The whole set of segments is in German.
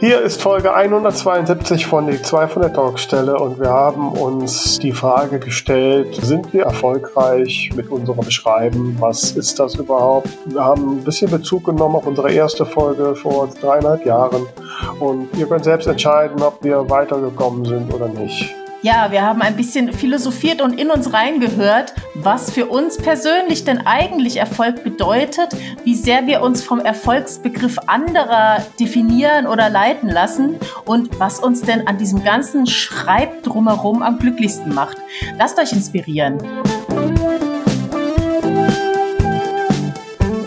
Hier ist Folge 172 von die 2 von der Talkstelle und wir haben uns die Frage gestellt, sind wir erfolgreich mit unserem Beschreiben? Was ist das überhaupt? Wir haben ein bisschen Bezug genommen auf unsere erste Folge vor dreieinhalb Jahren und ihr könnt selbst entscheiden, ob wir weitergekommen sind oder nicht. Ja, wir haben ein bisschen philosophiert und in uns reingehört, was für uns persönlich denn eigentlich Erfolg bedeutet, wie sehr wir uns vom Erfolgsbegriff anderer definieren oder leiten lassen und was uns denn an diesem ganzen Schreib drumherum am glücklichsten macht. Lasst euch inspirieren.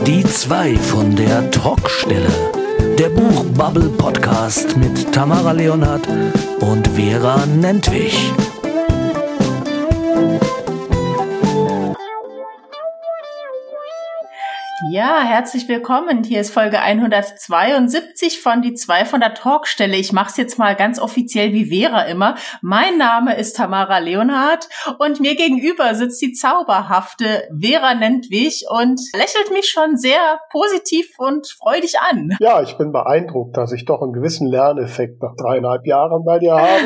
Die zwei von der Talkstelle. Der Buchbubble Podcast mit Tamara Leonhardt und Vera Nentwich. Ja, herzlich willkommen. Hier ist Folge 172 von die zwei von der Talkstelle. Ich mache es jetzt mal ganz offiziell wie Vera immer. Mein Name ist Tamara Leonhardt und mir gegenüber sitzt die zauberhafte Vera Nentwich und lächelt mich schon sehr positiv und freudig an. Ja, ich bin beeindruckt, dass ich doch einen gewissen Lerneffekt nach dreieinhalb Jahren bei dir habe.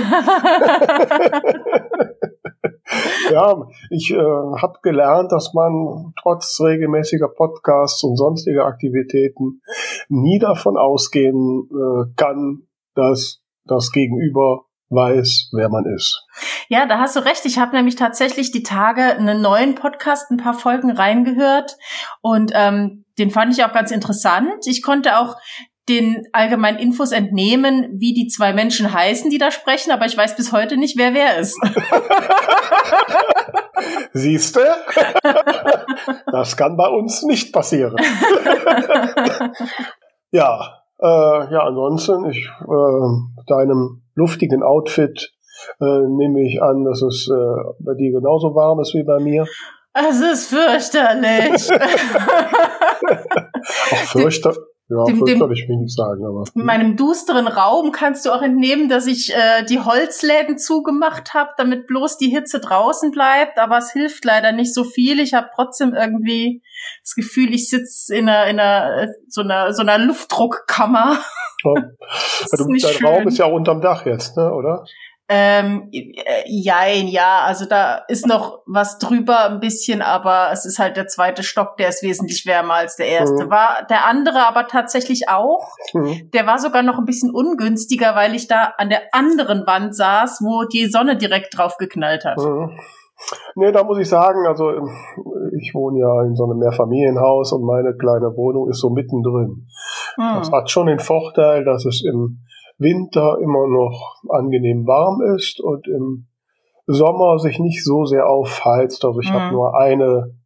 ja, ich äh, habe gelernt, dass man trotz regelmäßiger Podcasts und sonstiger Aktivitäten nie davon ausgehen äh, kann, dass das Gegenüber weiß, wer man ist. Ja, da hast du recht. Ich habe nämlich tatsächlich die Tage einen neuen Podcast, ein paar Folgen reingehört und ähm, den fand ich auch ganz interessant. Ich konnte auch den allgemeinen Infos entnehmen, wie die zwei Menschen heißen, die da sprechen, aber ich weiß bis heute nicht, wer wer ist. Siehste? Das kann bei uns nicht passieren. ja, äh, ja, ansonsten, ich, äh, deinem luftigen Outfit äh, nehme ich an, dass es äh, bei dir genauso warm ist wie bei mir. Es ist fürchterlich. Auch fürchterlich. Ja, dem, dem, will ich wenig sagen, aber. In meinem dusteren Raum kannst du auch entnehmen, dass ich äh, die Holzläden zugemacht habe, damit bloß die Hitze draußen bleibt. Aber es hilft leider nicht so viel. Ich habe trotzdem irgendwie das Gefühl, ich sitze in einer, in einer so einer so einer Luftdruckkammer. Ja. du, dein schön. Raum ist ja auch unterm Dach jetzt, ne, oder? Ähm, jein, ja, also da ist noch was drüber ein bisschen, aber es ist halt der zweite Stock, der ist wesentlich wärmer als der erste. Mhm. War der andere aber tatsächlich auch. Mhm. Der war sogar noch ein bisschen ungünstiger, weil ich da an der anderen Wand saß, wo die Sonne direkt drauf geknallt hat. Mhm. Nee, da muss ich sagen, also ich wohne ja in so einem Mehrfamilienhaus und meine kleine Wohnung ist so mittendrin. Mhm. Das hat schon den Vorteil, dass es im Winter immer noch angenehm warm ist und im Sommer sich nicht so sehr aufheizt. Also ich mhm. habe nur eine,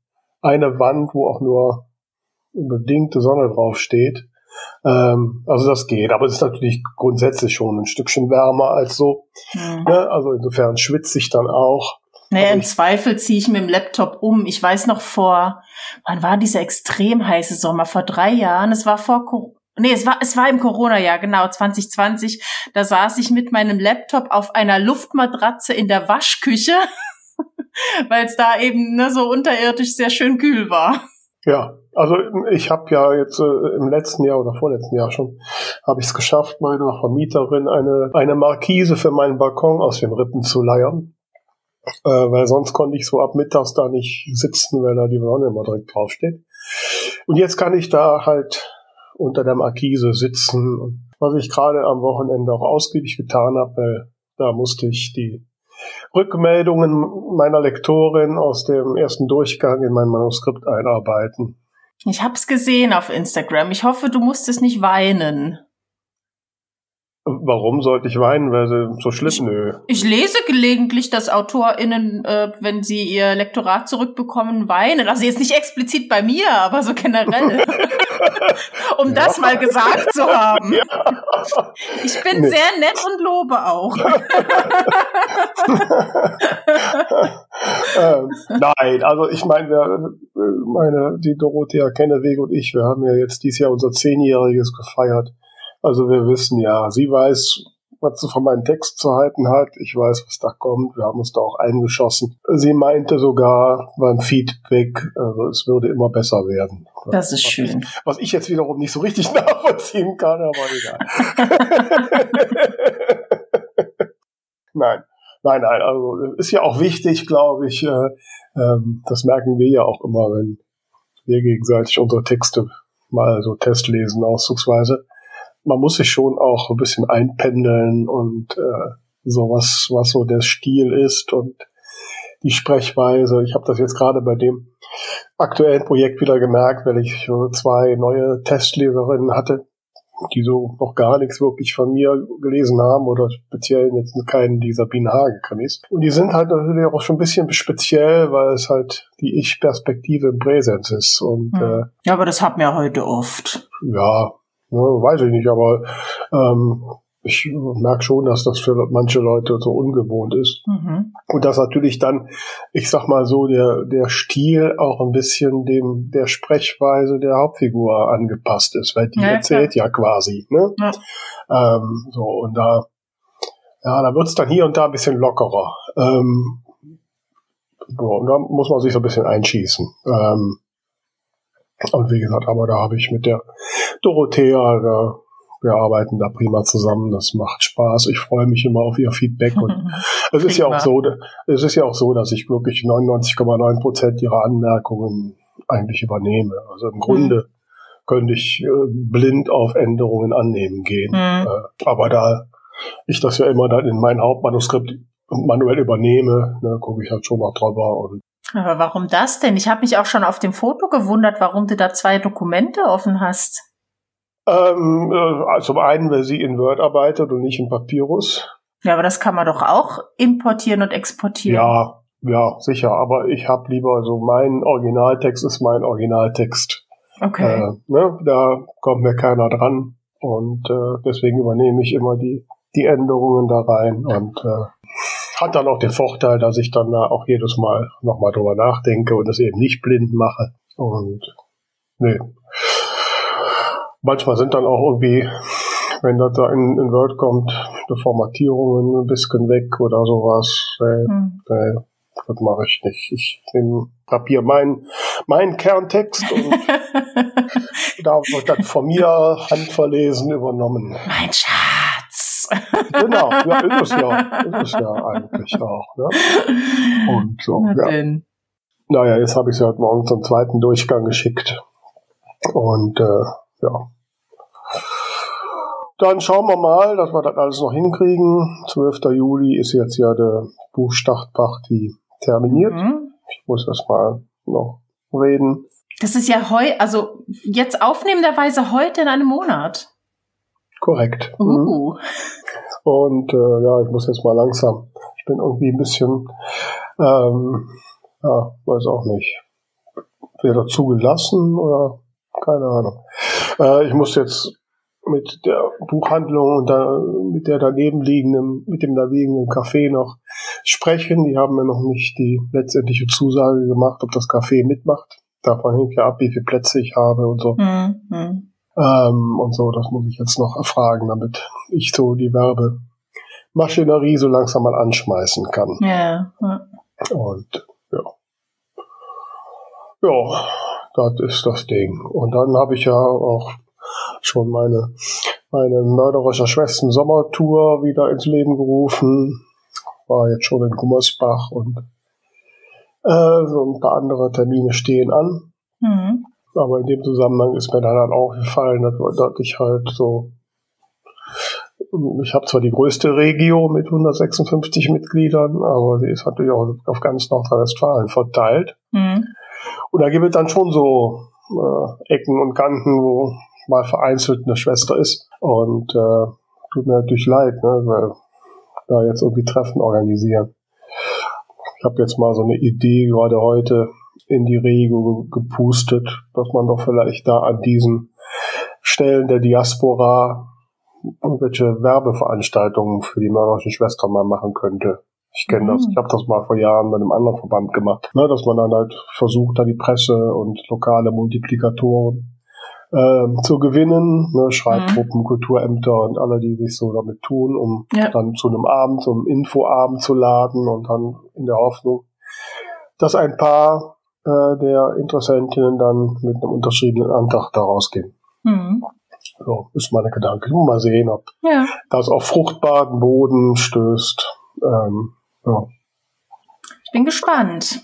eine Wand, wo auch nur bedingte Sonne drauf steht. Ähm, also das geht, aber es ist natürlich grundsätzlich schon ein Stückchen wärmer als so. Mhm. Ne? Also insofern schwitze ich dann auch. Naja, im Zweifel ziehe ich mit dem Laptop um. Ich weiß noch vor, wann war dieser extrem heiße Sommer? Vor drei Jahren. Es war vor Nee, es war, es war im Corona-Jahr, genau, 2020. Da saß ich mit meinem Laptop auf einer Luftmatratze in der Waschküche, weil es da eben ne, so unterirdisch sehr schön kühl war. Ja, also ich habe ja jetzt äh, im letzten Jahr oder vorletzten Jahr schon, habe ich es geschafft, meiner Vermieterin eine, eine Markise für meinen Balkon aus den Rippen zu leiern. Äh, weil sonst konnte ich so ab mittags da nicht sitzen, weil da die Sonne immer direkt draufsteht. Und jetzt kann ich da halt unter der Markise sitzen. Was ich gerade am Wochenende auch ausgiebig getan habe, weil da musste ich die Rückmeldungen meiner Lektorin aus dem ersten Durchgang in mein Manuskript einarbeiten. Ich hab's gesehen auf Instagram. Ich hoffe, du musstest nicht weinen. Warum sollte ich weinen? Weil sie so schlimm? Nö. Ich lese gelegentlich, dass AutorInnen, äh, wenn sie ihr Lektorat zurückbekommen, weinen. Also jetzt nicht explizit bei mir, aber so generell. um das mal gesagt zu haben. Ja. Ich bin nee. sehr nett und lobe auch. ähm, nein, also ich meine, wir, meine, die Dorothea Kenneweg und ich, wir haben ja jetzt dieses Jahr unser Zehnjähriges gefeiert. Also wir wissen ja, sie weiß, was sie von meinem Text zu halten hat. Ich weiß, was da kommt. Wir haben uns da auch eingeschossen. Sie meinte sogar beim Feedback, also es würde immer besser werden. Das ist schön. Was ich, was ich jetzt wiederum nicht so richtig nachvollziehen kann, aber egal. nein. Nein, nein, also ist ja auch wichtig, glaube ich. Äh, ähm, das merken wir ja auch immer, wenn wir gegenseitig unsere Texte mal so testlesen, auszugsweise. Man muss sich schon auch ein bisschen einpendeln und äh, sowas, was so der Stil ist und die Sprechweise. Ich habe das jetzt gerade bei dem aktuellen Projekt wieder gemerkt, weil ich zwei neue Testleserinnen hatte, die so noch gar nichts wirklich von mir gelesen haben oder speziell jetzt keinen dieser Biene Hagekanis. Und die sind halt natürlich auch schon ein bisschen speziell, weil es halt die Ich-Perspektive im Präsens ist. Und, hm. äh, ja, aber das hat mir heute oft. Ja, ne, weiß ich nicht, aber ähm, ich merke schon, dass das für manche Leute so ungewohnt ist. Mhm. Und dass natürlich dann, ich sag mal so, der, der Stil auch ein bisschen dem der Sprechweise der Hauptfigur angepasst ist, weil die ja, erzählt klar. ja quasi. Ne? Ja. Ähm, so, und da, ja, da wird's dann hier und da ein bisschen lockerer. Ähm, so, und da muss man sich so ein bisschen einschießen. Ähm, und wie gesagt, aber da habe ich mit der Dorothea, da wir arbeiten da prima zusammen, das macht Spaß. Ich freue mich immer auf ihr Feedback und es ist ja auch so, es ist ja auch so, dass ich wirklich 99,9 Prozent ihrer Anmerkungen eigentlich übernehme. Also im Grunde mhm. könnte ich äh, blind auf Änderungen annehmen gehen. Mhm. Äh, aber da ich das ja immer dann in mein Hauptmanuskript manuell übernehme, ne, gucke ich halt schon noch drüber und aber warum das denn? Ich habe mich auch schon auf dem Foto gewundert, warum du da zwei Dokumente offen hast. Ähm, äh, zum einen, weil sie in Word arbeitet und nicht in Papyrus. Ja, aber das kann man doch auch importieren und exportieren. Ja, ja, sicher. Aber ich habe lieber so mein Originaltext ist mein Originaltext. Okay. Äh, ne, da kommt mir keiner dran und äh, deswegen übernehme ich immer die die Änderungen da rein und äh, hat dann auch den Vorteil, dass ich dann da auch jedes Mal nochmal drüber nachdenke und das eben nicht blind mache. Und nee, Manchmal sind dann auch irgendwie, wenn das da in, in Word kommt, die Formatierungen ein bisschen weg oder sowas. Äh, hm. äh, das mache ich nicht. Ich nehme Papier mein, mein Kerntext und da wird dann von mir handverlesen übernommen. Mein Schatz. Genau, ja, ist es ja. Ist es ja eigentlich auch. Ne? Und so, Na ja. Denn. Naja, jetzt habe ich sie heute Morgen zum zweiten Durchgang geschickt. Und äh, ja. Dann schauen wir mal, dass wir das alles noch hinkriegen. 12. Juli ist jetzt ja der Buchstartparty terminiert. Mhm. Ich muss das mal noch reden. Das ist ja heu, also jetzt aufnehmenderweise heute in einem Monat. Korrekt. Uh. Mhm. Und äh, ja, ich muss jetzt mal langsam. Ich bin irgendwie ein bisschen, ähm, ja, weiß auch nicht, weder zugelassen oder keine Ahnung. Äh, ich muss jetzt mit der Buchhandlung und da, mit der daneben liegenden, mit dem daneben Café noch sprechen. Die haben mir noch nicht die letztendliche Zusage gemacht, ob das Café mitmacht. Davon hängt ja ab, wie viele Plätze ich habe und so. Mhm. Ähm, und so, das muss ich jetzt noch erfragen, damit ich so die Werbemaschinerie so langsam mal anschmeißen kann. Ja. ja. Und ja. Ja, das ist das Ding. Und dann habe ich ja auch schon meine, meine mörderische Schwestern Sommertour wieder ins Leben gerufen. War jetzt schon in Gummersbach und äh, so ein paar andere Termine stehen an. Mhm. Aber in dem Zusammenhang ist mir dann halt aufgefallen, dass, dass ich halt so ich habe zwar die größte Regio mit 156 Mitgliedern, aber sie ist natürlich auch auf ganz Nordrhein-Westfalen verteilt. Mhm. Und da gibt es dann schon so äh, Ecken und Kanten, wo mal vereinzelt eine Schwester ist. Und äh, tut mir natürlich leid, ne, weil da jetzt irgendwie Treffen organisieren. Ich habe jetzt mal so eine Idee gerade heute in die Regio gepustet, dass man doch vielleicht da an diesen Stellen der Diaspora irgendwelche Werbeveranstaltungen für die mörderischen Schwestern mal machen könnte. Ich kenne mhm. das. Ich habe das mal vor Jahren bei einem anderen Verband gemacht, ne, dass man dann halt versucht, da die Presse und lokale Multiplikatoren ähm, zu gewinnen. Ne? Schreibgruppen, mhm. Kulturämter und alle, die sich so damit tun, um ja. dann zu einem Abend, so einem Infoabend zu laden und dann in der Hoffnung, dass ein paar äh, der Interessentinnen dann mit einem unterschriebenen Antrag da rausgehen. Mhm. So, ist meine Gedanke. Mal sehen, ob ja. das auf fruchtbaren Boden stößt. Ähm, ja. Ich bin gespannt.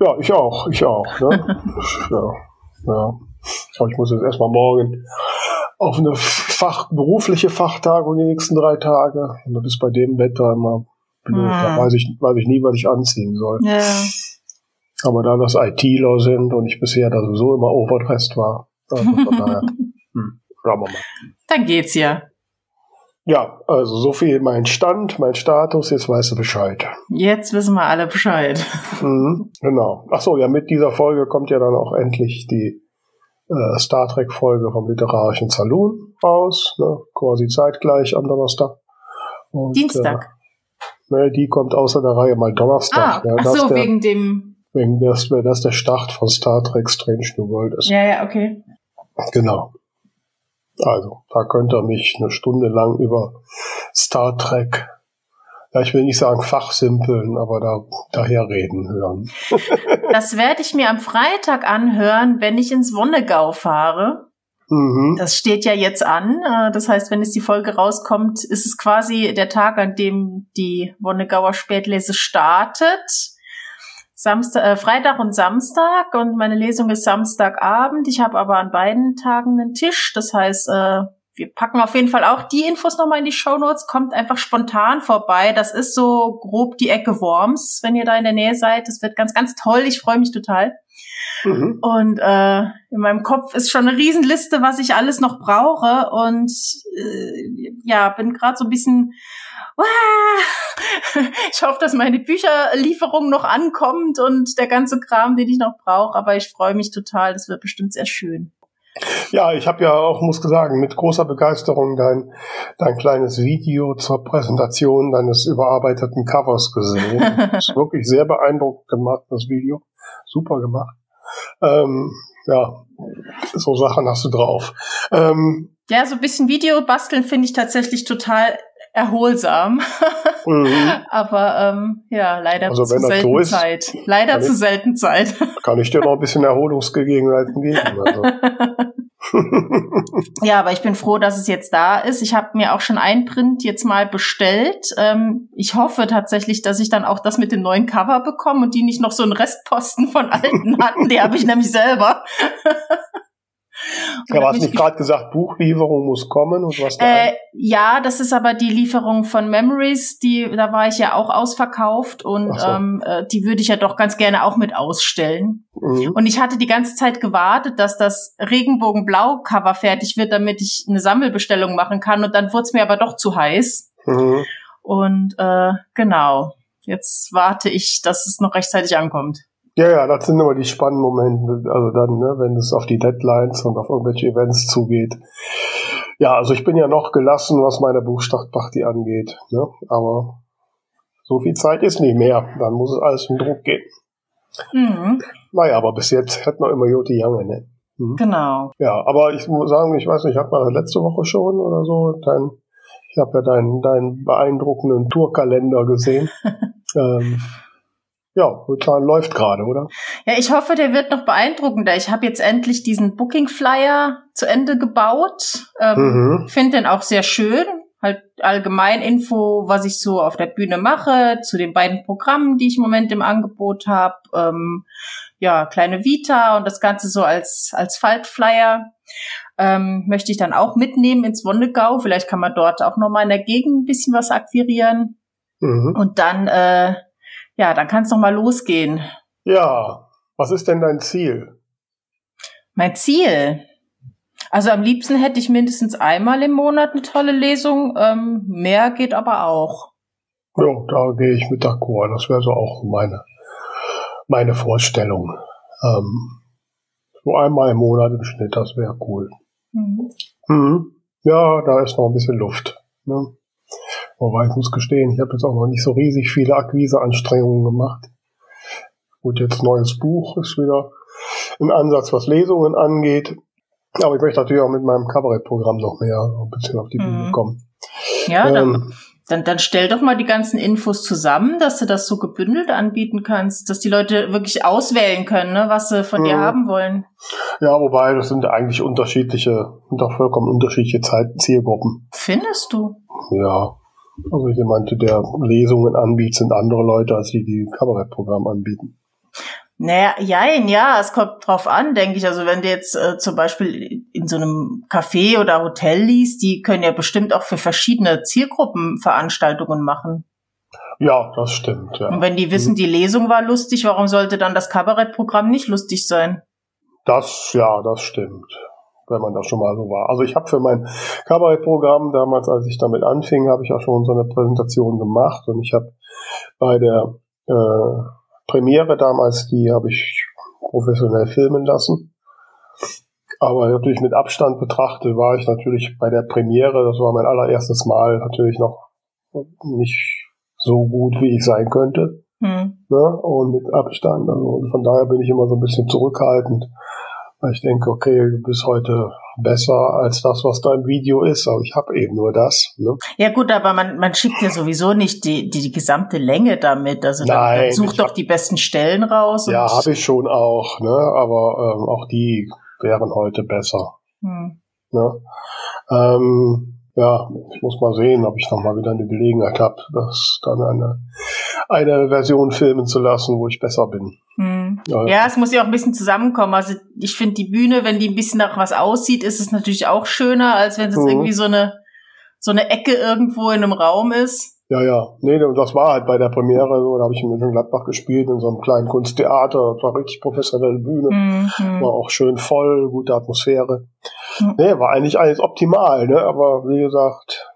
Ja, ich auch, ich auch. Ne? ja, ja. Aber ich muss jetzt erstmal morgen auf eine Fach, berufliche Fachtagung die nächsten drei Tage. Und das ist bei dem Wetter immer blöd. Hm. Da weiß ich, weiß ich nie, was ich anziehen soll. Ja. Aber da das ITler sind und ich bisher da sowieso immer overdressed war, also von daher, hm, schauen wir mal. Dann geht's ja. Ja, also so viel mein Stand, mein Status, jetzt weißt du Bescheid. Jetzt wissen wir alle Bescheid. Mhm, genau. Achso, ja, mit dieser Folge kommt ja dann auch endlich die äh, Star Trek-Folge vom Literarischen Saloon raus, ne, quasi zeitgleich am Donnerstag. Und, Dienstag. Äh, ne, die kommt außer der Reihe mal Donnerstag. Ah, ne, ach so, wegen dem Wegen das, das der Start von Star Trek Strange New World ist. Ja, ja, okay. Genau. Also, da könnt ihr mich eine Stunde lang über Star Trek, ja, ich will nicht sagen fachsimpeln, aber da daher reden hören. das werde ich mir am Freitag anhören, wenn ich ins Wonnegau fahre. Mhm. Das steht ja jetzt an. Äh, das heißt, wenn es die Folge rauskommt, ist es quasi der Tag, an dem die Wonnegauer Spätlese startet. Samstag, äh, Freitag und Samstag und meine Lesung ist Samstagabend. Ich habe aber an beiden Tagen einen Tisch. Das heißt, äh, wir packen auf jeden Fall auch die Infos nochmal in die Show Notes. Kommt einfach spontan vorbei. Das ist so grob die Ecke Worms, wenn ihr da in der Nähe seid. Das wird ganz, ganz toll. Ich freue mich total. Mhm. Und äh, in meinem Kopf ist schon eine Riesenliste, was ich alles noch brauche. Und äh, ja, bin gerade so ein bisschen ich hoffe, dass meine Bücherlieferung noch ankommt und der ganze Kram, den ich noch brauche. Aber ich freue mich total. Das wird bestimmt sehr schön. Ja, ich habe ja auch, muss sagen, mit großer Begeisterung dein, dein kleines Video zur Präsentation deines überarbeiteten Covers gesehen. das ist wirklich sehr beeindruckend gemacht, das Video. Super gemacht. Ähm, ja, so Sachen hast du drauf. Ähm, ja, so ein bisschen Video basteln finde ich tatsächlich total erholsam. Mhm. Aber ähm, ja, leider also, zu selten ist, Zeit. Leider zu ich, selten Zeit. Kann ich dir noch ein bisschen Erholungsgegebenheiten geben. Also. ja, aber ich bin froh, dass es jetzt da ist. Ich habe mir auch schon ein Print jetzt mal bestellt. Ähm, ich hoffe tatsächlich, dass ich dann auch das mit dem neuen Cover bekomme und die nicht noch so einen Restposten von alten hatten. Die habe ich nämlich selber. Ja, hast nicht gerade gesagt, Buchlieferung muss kommen und was da? Äh, ja, das ist aber die Lieferung von Memories, die da war ich ja auch ausverkauft und so. ähm, äh, die würde ich ja doch ganz gerne auch mit ausstellen. Mhm. Und ich hatte die ganze Zeit gewartet, dass das Regenbogenblau-Cover fertig wird, damit ich eine Sammelbestellung machen kann. Und dann wurde es mir aber doch zu heiß. Mhm. Und äh, genau, jetzt warte ich, dass es noch rechtzeitig ankommt. Ja, ja, das sind immer die spannenden Momente, also dann, ne, wenn es auf die Deadlines und auf irgendwelche Events zugeht. Ja, also ich bin ja noch gelassen, was meine Buchstartparty angeht, ne, aber so viel Zeit ist nicht mehr, dann muss es alles in Druck gehen. Mhm. Naja, aber bis jetzt hat man immer Joti Jange, ne? Mhm. Genau. Ja, aber ich muss sagen, ich weiß nicht, ich habe mal letzte Woche schon oder so dein, ich habe ja deinen, deinen beeindruckenden Tourkalender gesehen. ähm, ja, Zahlen läuft gerade, oder? Ja, ich hoffe, der wird noch beeindruckender. Ich habe jetzt endlich diesen Booking Flyer zu Ende gebaut. Ähm, mhm. Finde den auch sehr schön. Halt allgemein Info, was ich so auf der Bühne mache, zu den beiden Programmen, die ich im Moment im Angebot habe. Ähm, ja, kleine Vita und das Ganze so als, als Faltflyer. Ähm, möchte ich dann auch mitnehmen ins Wondegau. Vielleicht kann man dort auch nochmal in der Gegend ein bisschen was akquirieren. Mhm. Und dann äh, ja, dann kann es noch mal losgehen. Ja, was ist denn dein Ziel? Mein Ziel? Also am liebsten hätte ich mindestens einmal im Monat eine tolle Lesung. Ähm, mehr geht aber auch. Ja, da gehe ich mit d'accord. Das wäre so auch meine, meine Vorstellung. Ähm, so einmal im Monat im Schnitt, das wäre cool. Mhm. Mhm. Ja, da ist noch ein bisschen Luft. Ne? Aber ich muss gestehen, ich habe jetzt auch noch nicht so riesig viele Akquiseanstrengungen gemacht. Gut, jetzt neues Buch ist wieder im Ansatz, was Lesungen angeht. Aber ich möchte natürlich auch mit meinem Kabarettprogramm noch mehr ein bisschen auf die Bühne Mhm. kommen. Ja, dann, Ähm, dann, dann stell doch mal die ganzen Infos zusammen, dass du das so gebündelt anbieten kannst, dass die Leute wirklich auswählen können, ne, was sie von dir Mhm. haben wollen. ja, wobei, das sind ja eigentlich unterschiedliche, sind doch vollkommen unterschiedliche Zeit Zielgruppen. Findest du? Ja. Also jemand, der Lesungen anbietet, sind andere Leute, als die, die Kabarettprogramm anbieten. Naja, jein, ja, es kommt drauf an, denke ich. Also wenn du jetzt äh, zum Beispiel in so einem Café oder Hotel liest, die können ja bestimmt auch für verschiedene Zielgruppen Veranstaltungen machen. Ja, das stimmt, ja. Und wenn die wissen, die Lesung war lustig, warum sollte dann das Kabarettprogramm nicht lustig sein? Das, ja, das stimmt. Wenn man da schon mal so war. Also ich habe für mein Kabarettprogramm damals, als ich damit anfing, habe ich auch schon so eine Präsentation gemacht und ich habe bei der äh, Premiere damals, die habe ich professionell filmen lassen. Aber natürlich mit Abstand betrachtet war ich natürlich bei der Premiere, das war mein allererstes Mal, natürlich noch nicht so gut, wie ich sein könnte. Hm. Ne? Und mit Abstand. Also von daher bin ich immer so ein bisschen zurückhaltend. Ich denke, okay, du bist heute besser als das, was da im Video ist, aber ich habe eben nur das. Ne? Ja gut, aber man, man schickt ja sowieso nicht die, die, die gesamte Länge damit. Also Nein, dann such doch hab- die besten Stellen raus. Ja, habe ich schon auch, ne? aber ähm, auch die wären heute besser. Hm. Ne? Ähm, ja, ich muss mal sehen, ob ich noch mal wieder eine Gelegenheit habe, das dann eine, eine Version filmen zu lassen, wo ich besser bin. Hm. Ja. Ja, es muss ja auch ein bisschen zusammenkommen. Also ich finde die Bühne, wenn die ein bisschen nach was aussieht, ist es natürlich auch schöner, als wenn es Mhm. irgendwie so eine so eine Ecke irgendwo in einem Raum ist. Ja, ja. Nee, das war halt bei der Premiere so, da habe ich in Mönchengladbach gespielt, in so einem kleinen Kunsttheater. Das war richtig professionelle Bühne. Hm, hm. War auch schön voll, gute Atmosphäre. Nee, war eigentlich alles optimal, ne? Aber wie gesagt,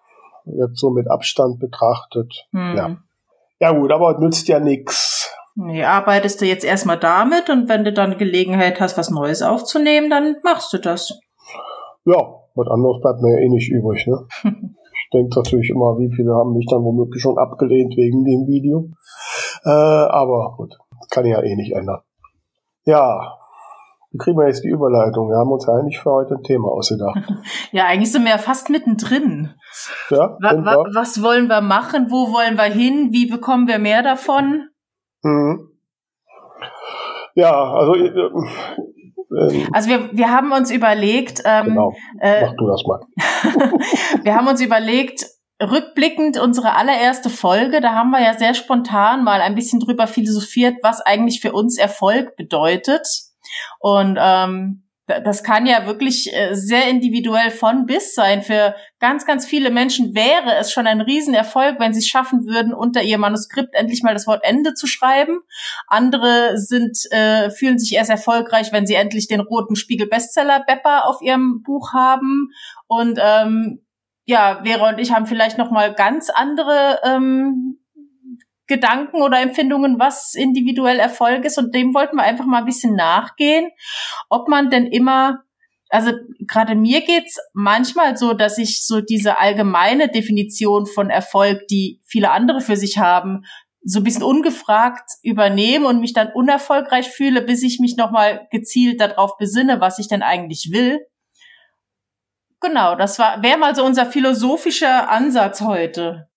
jetzt so mit Abstand betrachtet. Hm. Ja. Ja gut, aber nützt ja nix. Nee, arbeitest du jetzt erstmal damit und wenn du dann Gelegenheit hast, was Neues aufzunehmen, dann machst du das. Ja, was anderes bleibt mir ja eh nicht übrig, ne? Ich denke natürlich immer, wie viele haben mich dann womöglich schon abgelehnt wegen dem Video. Äh, aber gut, kann ich ja eh nicht ändern. Ja, wie kriegen wir jetzt die Überleitung? Wir haben uns eigentlich für heute ein Thema ausgedacht. Ja, eigentlich sind wir ja fast mittendrin. Ja, Wa wa was wollen wir machen? Wo wollen wir hin? Wie bekommen wir mehr davon? Mhm. Ja, also äh, ähm, Also wir, wir haben uns überlegt, ähm, genau, äh, mach du das mal. wir haben uns überlegt, rückblickend unsere allererste Folge, da haben wir ja sehr spontan mal ein bisschen drüber philosophiert, was eigentlich für uns Erfolg bedeutet. Und ähm, da- das kann ja wirklich äh, sehr individuell von bis sein. Für ganz, ganz viele Menschen wäre es schon ein Riesenerfolg, wenn sie es schaffen würden, unter ihr Manuskript endlich mal das Wort Ende zu schreiben. Andere sind, äh, fühlen sich erst erfolgreich, wenn sie endlich den roten Spiegel Bestseller Bepper auf ihrem Buch haben. Und ähm, ja, Vera und ich haben vielleicht noch mal ganz andere ähm, Gedanken oder Empfindungen, was individuell Erfolg ist. Und dem wollten wir einfach mal ein bisschen nachgehen, ob man denn immer, also gerade mir geht's manchmal so, dass ich so diese allgemeine Definition von Erfolg, die viele andere für sich haben, so ein bisschen ungefragt übernehme und mich dann unerfolgreich fühle, bis ich mich noch mal gezielt darauf besinne, was ich denn eigentlich will. Genau, das wäre mal so unser philosophischer Ansatz heute.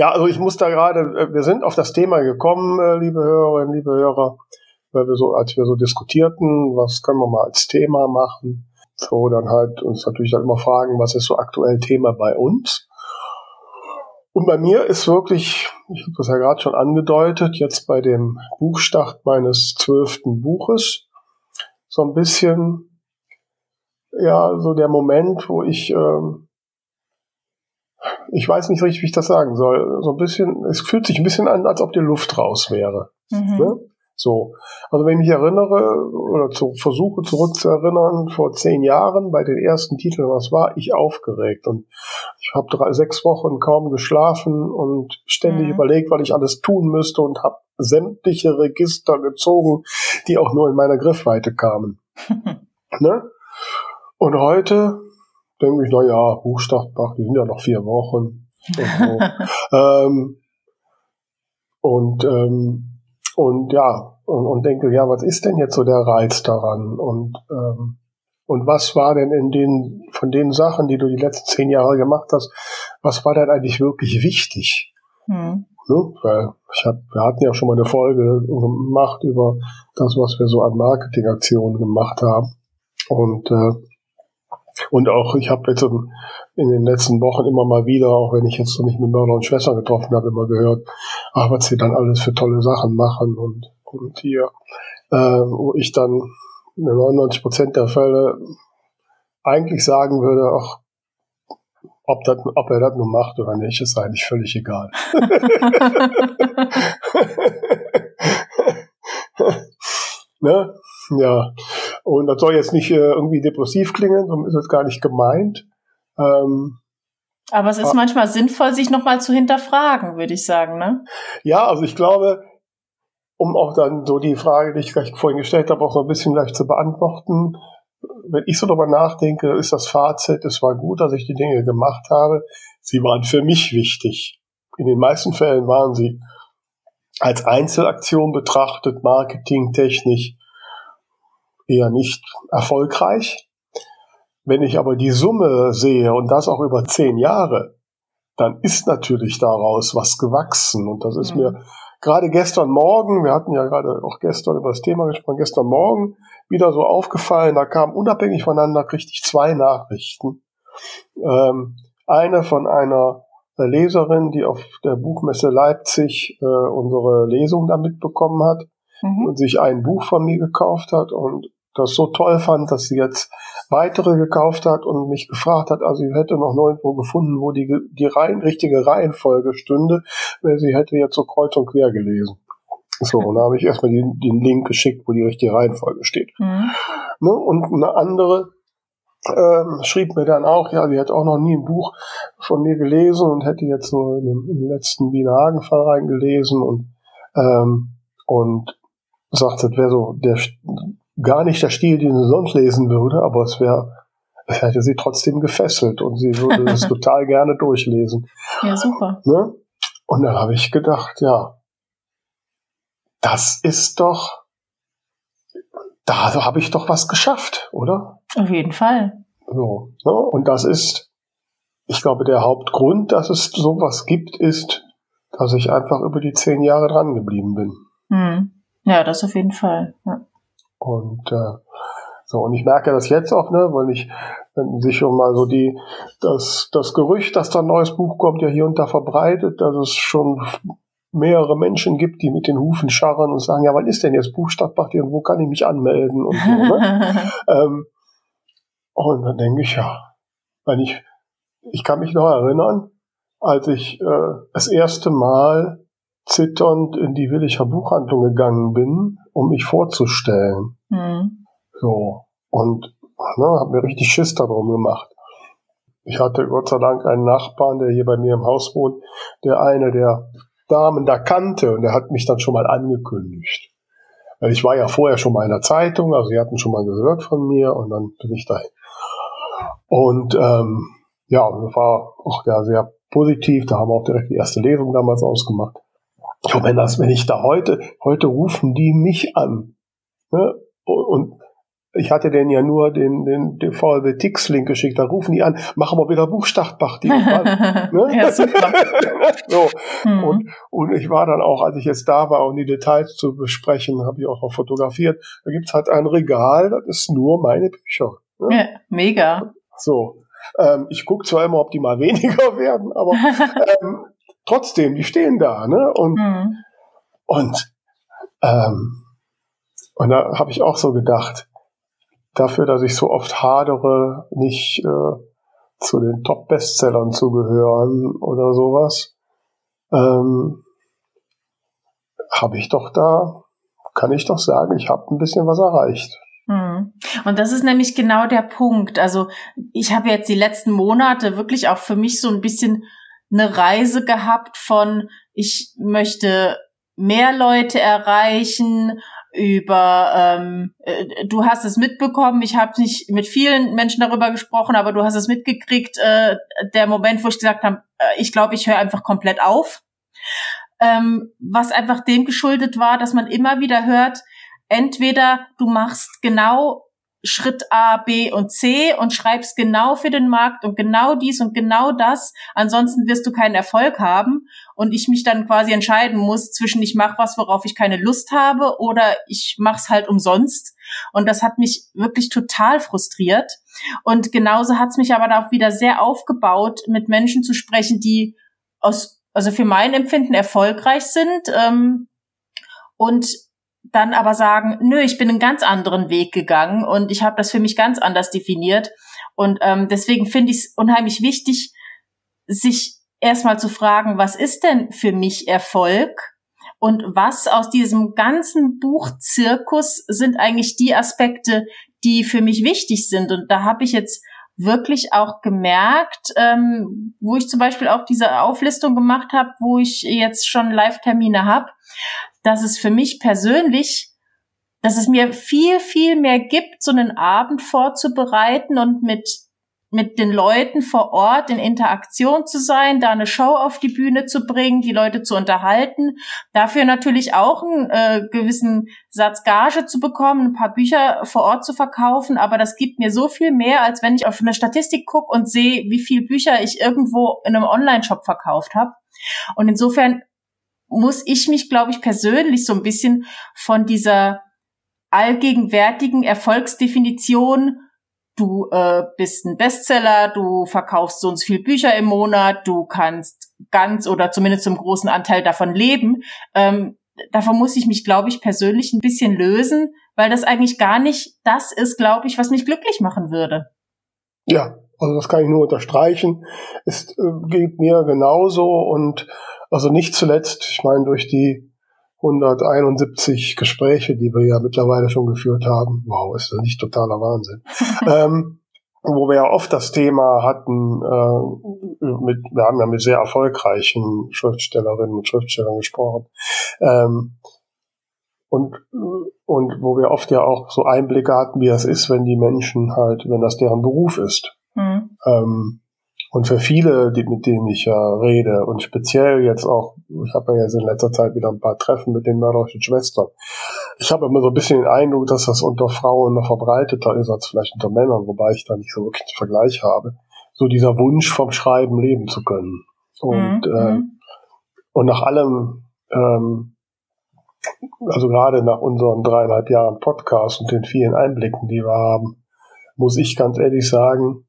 Ja, also ich muss da gerade, äh, wir sind auf das Thema gekommen, äh, liebe Hörerinnen, liebe Hörer, weil wir so, als wir so diskutierten, was können wir mal als Thema machen, so dann halt uns natürlich dann immer fragen, was ist so aktuell Thema bei uns. Und bei mir ist wirklich, ich habe das ja gerade schon angedeutet, jetzt bei dem Buchstart meines zwölften Buches, so ein bisschen, ja, so der Moment, wo ich, ähm, ich weiß nicht richtig, wie ich das sagen soll, so ein bisschen, es fühlt sich ein bisschen an, als ob die Luft raus wäre. Mhm. Ne? So. Also wenn ich mich erinnere oder zu, versuche zurückzuerinnern, vor zehn Jahren bei den ersten Titeln, was war ich aufgeregt und ich habe drei, sechs Wochen kaum geschlafen und ständig Mhm. überlegt, was ich alles tun müsste und habe sämtliche Register gezogen, die auch nur in meiner Griffweite kamen. ne? Und heute denke ich, na ja, Buchstartbach, die sind ja noch vier Wochen. Und, so. ähm, und, ähm, und ja, und, und denke, ja, was ist denn jetzt so der Reiz daran? Und, ähm, Und was war denn in den, von den Sachen, die du die letzten zehn Jahre gemacht hast, was war denn eigentlich wirklich wichtig? Hm. Ne? Weil ich hab, wir hatten ja schon mal eine Folge gemacht über das, was wir so an Marketingaktionen gemacht haben. Und äh, und auch, ich habe jetzt in, den letzten Wochen immer mal wieder, auch wenn ich jetzt mich mit Mörder und Schwestern getroffen habe, immer gehört, ach, was sie dann alles für tolle Sachen machen und, und hier, äh, wo ich dann in 99 Prozent der Fälle eigentlich sagen würde, ach, ob, das, ob er das nun macht oder nicht, ist eigentlich völlig egal. ne? Ja. Und das soll jetzt nicht äh, irgendwie depressiv klingen, so ist es gar nicht gemeint. Ähm, aber es ist manchmal sinnvoll, sich nochmal zu hinterfragen, würde ich sagen, ne? Ja, also ich glaube, um auch dann so die Frage, die ich gleich vorhin gestellt habe, auch so ein bisschen gleich zu beantworten, wenn ich so darüber nachdenke, ist das Fazit, es war gut, dass ich die Dinge gemacht habe. Sie waren für mich wichtig. In den meisten Fällen waren sie als Einzelaktion betrachtet, marketingtechnisch eher nicht erfolgreich. Wenn ich aber die Summe sehe und das auch über zehn Jahre, dann ist natürlich daraus was gewachsen. Und das ist mhm. mir gerade gestern Morgen, wir hatten ja gerade auch gestern über das Thema gesprochen, gestern Morgen wieder so aufgefallen, da kamen unabhängig voneinander richtig zwei Nachrichten. Ähm, eine von einer Leserin, die auf der Buchmesse Leipzig äh, unsere Lesung da mitbekommen hat mhm. und sich ein Buch von mir gekauft hat und das so toll fand, dass sie jetzt weitere gekauft hat und mich gefragt hat, also sie hätte noch nirgendwo gefunden, wo die, die rein, richtige Reihenfolge stünde, weil sie hätte jetzt so kreuz und quer gelesen. So, und da habe ich erstmal den, den Link geschickt, wo die richtige Reihenfolge steht. Mhm. Ne? Und eine andere ähm, schrieb mir dann auch, ja, sie hätte auch noch nie ein Buch von mir gelesen und hätte jetzt so in dem, in den letzten Wiener Hagen-Fall reingelesen und, ähm, und sagt, das wäre so der gar nicht der Stil, den sie sonst lesen würde, aber es wäre, es hätte sie trotzdem gefesselt und sie würde es total gerne durchlesen. Ja, super. Ne? Und dann habe ich gedacht, ja, das ist doch, da habe ich doch was geschafft, oder? Auf jeden Fall. So, ne? Und das ist, ich glaube, der Hauptgrund, dass es sowas gibt, ist, dass ich einfach über die zehn Jahre dran geblieben bin. Hm. Ja, das auf jeden Fall. Ja. Und äh, so, und ich merke das jetzt auch, ne, weil ich, wenn sich schon mal so die, das, das Gerücht, dass da ein neues Buch kommt, ja hier und da verbreitet, dass es schon mehrere Menschen gibt, die mit den Hufen scharren und sagen, ja, wann ist denn jetzt Buchstadtbach hier und wo kann ich mich anmelden und so, ne? ähm, und dann denke ich, ja, wenn ich, ich kann mich noch erinnern, als ich äh, das erste Mal zitternd in die Willicher Buchhandlung gegangen bin, um mich vorzustellen. Mhm. So. Und ne, habe mir richtig Schiss darum gemacht. Ich hatte Gott sei Dank einen Nachbarn, der hier bei mir im Haus wohnt, der eine der Damen da kannte und der hat mich dann schon mal angekündigt. Weil ich war ja vorher schon mal in der Zeitung, also sie hatten schon mal gehört von mir und dann bin ich dahin. Und ähm, ja, war auch ja, sehr positiv, da haben wir auch direkt die erste Lesung damals ausgemacht. Ja, wenn das, wenn ich da heute, heute rufen die mich an. Ne? Und ich hatte denen ja nur den, den, den VLB Tix Link geschickt, da rufen die an, machen wir wieder Buchstartbach. Die, ne? ja, super. so. Mhm. Und, und ich war dann auch, als ich jetzt da war, um die Details zu besprechen, habe ich auch noch fotografiert, da gibt's halt ein Regal, das ist nur meine Bücher. Ne? Ja, mega. So. Ähm, ich gucke zwar immer, ob die mal weniger werden, aber ähm, trotzdem, die stehen da, ne? Und, mhm. und, ähm, und da habe ich auch so gedacht, dafür, dass ich so oft hadere, nicht äh, zu den Top-Bestsellern zu gehören oder sowas, ähm, habe ich doch da, kann ich doch sagen, ich habe ein bisschen was erreicht. Mhm. Und das ist nämlich genau der Punkt. Also ich habe jetzt die letzten Monate wirklich auch für mich so ein bisschen eine Reise gehabt von, ich möchte mehr Leute erreichen, über ähm, äh, du hast es mitbekommen, ich habe nicht mit vielen Menschen darüber gesprochen, aber du hast es mitgekriegt, äh, der Moment, wo ich gesagt habe, äh, ich glaube, ich höre einfach komplett auf. Ähm, was einfach dem geschuldet war, dass man immer wieder hört, entweder du machst genau Schritt A, B und C und schreibst genau für den Markt und genau dies und genau das. Ansonsten wirst du keinen Erfolg haben und ich mich dann quasi entscheiden muss zwischen ich mache was, worauf ich keine Lust habe oder ich mache es halt umsonst. Und das hat mich wirklich total frustriert. Und genauso hat es mich aber auch wieder sehr aufgebaut, mit Menschen zu sprechen, die aus, also für mein Empfinden erfolgreich sind ähm, und dann aber sagen, nö, ich bin einen ganz anderen Weg gegangen und ich habe das für mich ganz anders definiert. Und ähm, deswegen finde ich es unheimlich wichtig, sich erstmal zu fragen, was ist denn für mich Erfolg? Und was aus diesem ganzen Buchzirkus sind eigentlich die Aspekte, die für mich wichtig sind? Und da habe ich jetzt wirklich auch gemerkt, ähm, wo ich zum Beispiel auch diese Auflistung gemacht habe, wo ich jetzt schon Live-Termine habe, dass es für mich persönlich, dass es mir viel, viel mehr gibt, so einen Abend vorzubereiten und mit mit den Leuten vor Ort in Interaktion zu sein, da eine Show auf die Bühne zu bringen, die Leute zu unterhalten, dafür natürlich auch einen äh, gewissen Satz Gage zu bekommen, ein paar Bücher vor Ort zu verkaufen, aber das gibt mir so viel mehr, als wenn ich auf eine Statistik gucke und sehe, wie viel Bücher ich irgendwo in einem Online-Shop verkauft habe. Und insofern muss ich mich, glaube ich, persönlich so ein bisschen von dieser allgegenwärtigen Erfolgsdefinition, du äh, bist ein Bestseller, du verkaufst so und so viele Bücher im Monat, du kannst ganz oder zumindest zum großen Anteil davon leben. Ähm, davon muss ich mich, glaube ich, persönlich ein bisschen lösen, weil das eigentlich gar nicht das ist, glaube ich, was mich glücklich machen würde. Ja, also das kann ich nur unterstreichen. Es äh, geht mir genauso und also nicht zuletzt, ich meine, durch die 171 Gespräche, die wir ja mittlerweile schon geführt haben. Wow, ist das nicht totaler Wahnsinn. ähm, wo wir ja oft das Thema hatten, äh, mit, wir haben ja mit sehr erfolgreichen Schriftstellerinnen und Schriftstellern gesprochen. Ähm, und, und wo wir oft ja auch so Einblicke hatten, wie das ist, wenn die Menschen halt, wenn das deren Beruf ist. Mhm. Ähm, und für viele, die, mit denen ich ja rede, und speziell jetzt auch, ich habe ja jetzt in letzter Zeit wieder ein paar Treffen mit den mörderischen Schwestern. Ich habe immer so ein bisschen den Eindruck, dass das unter Frauen noch verbreiteter ist als vielleicht unter Männern, wobei ich da nicht so wirklich einen Vergleich habe. So dieser Wunsch vom Schreiben leben zu können. Und, mhm. äh, und nach allem, ähm, also gerade nach unseren dreieinhalb Jahren Podcast und den vielen Einblicken, die wir haben, muss ich ganz ehrlich sagen,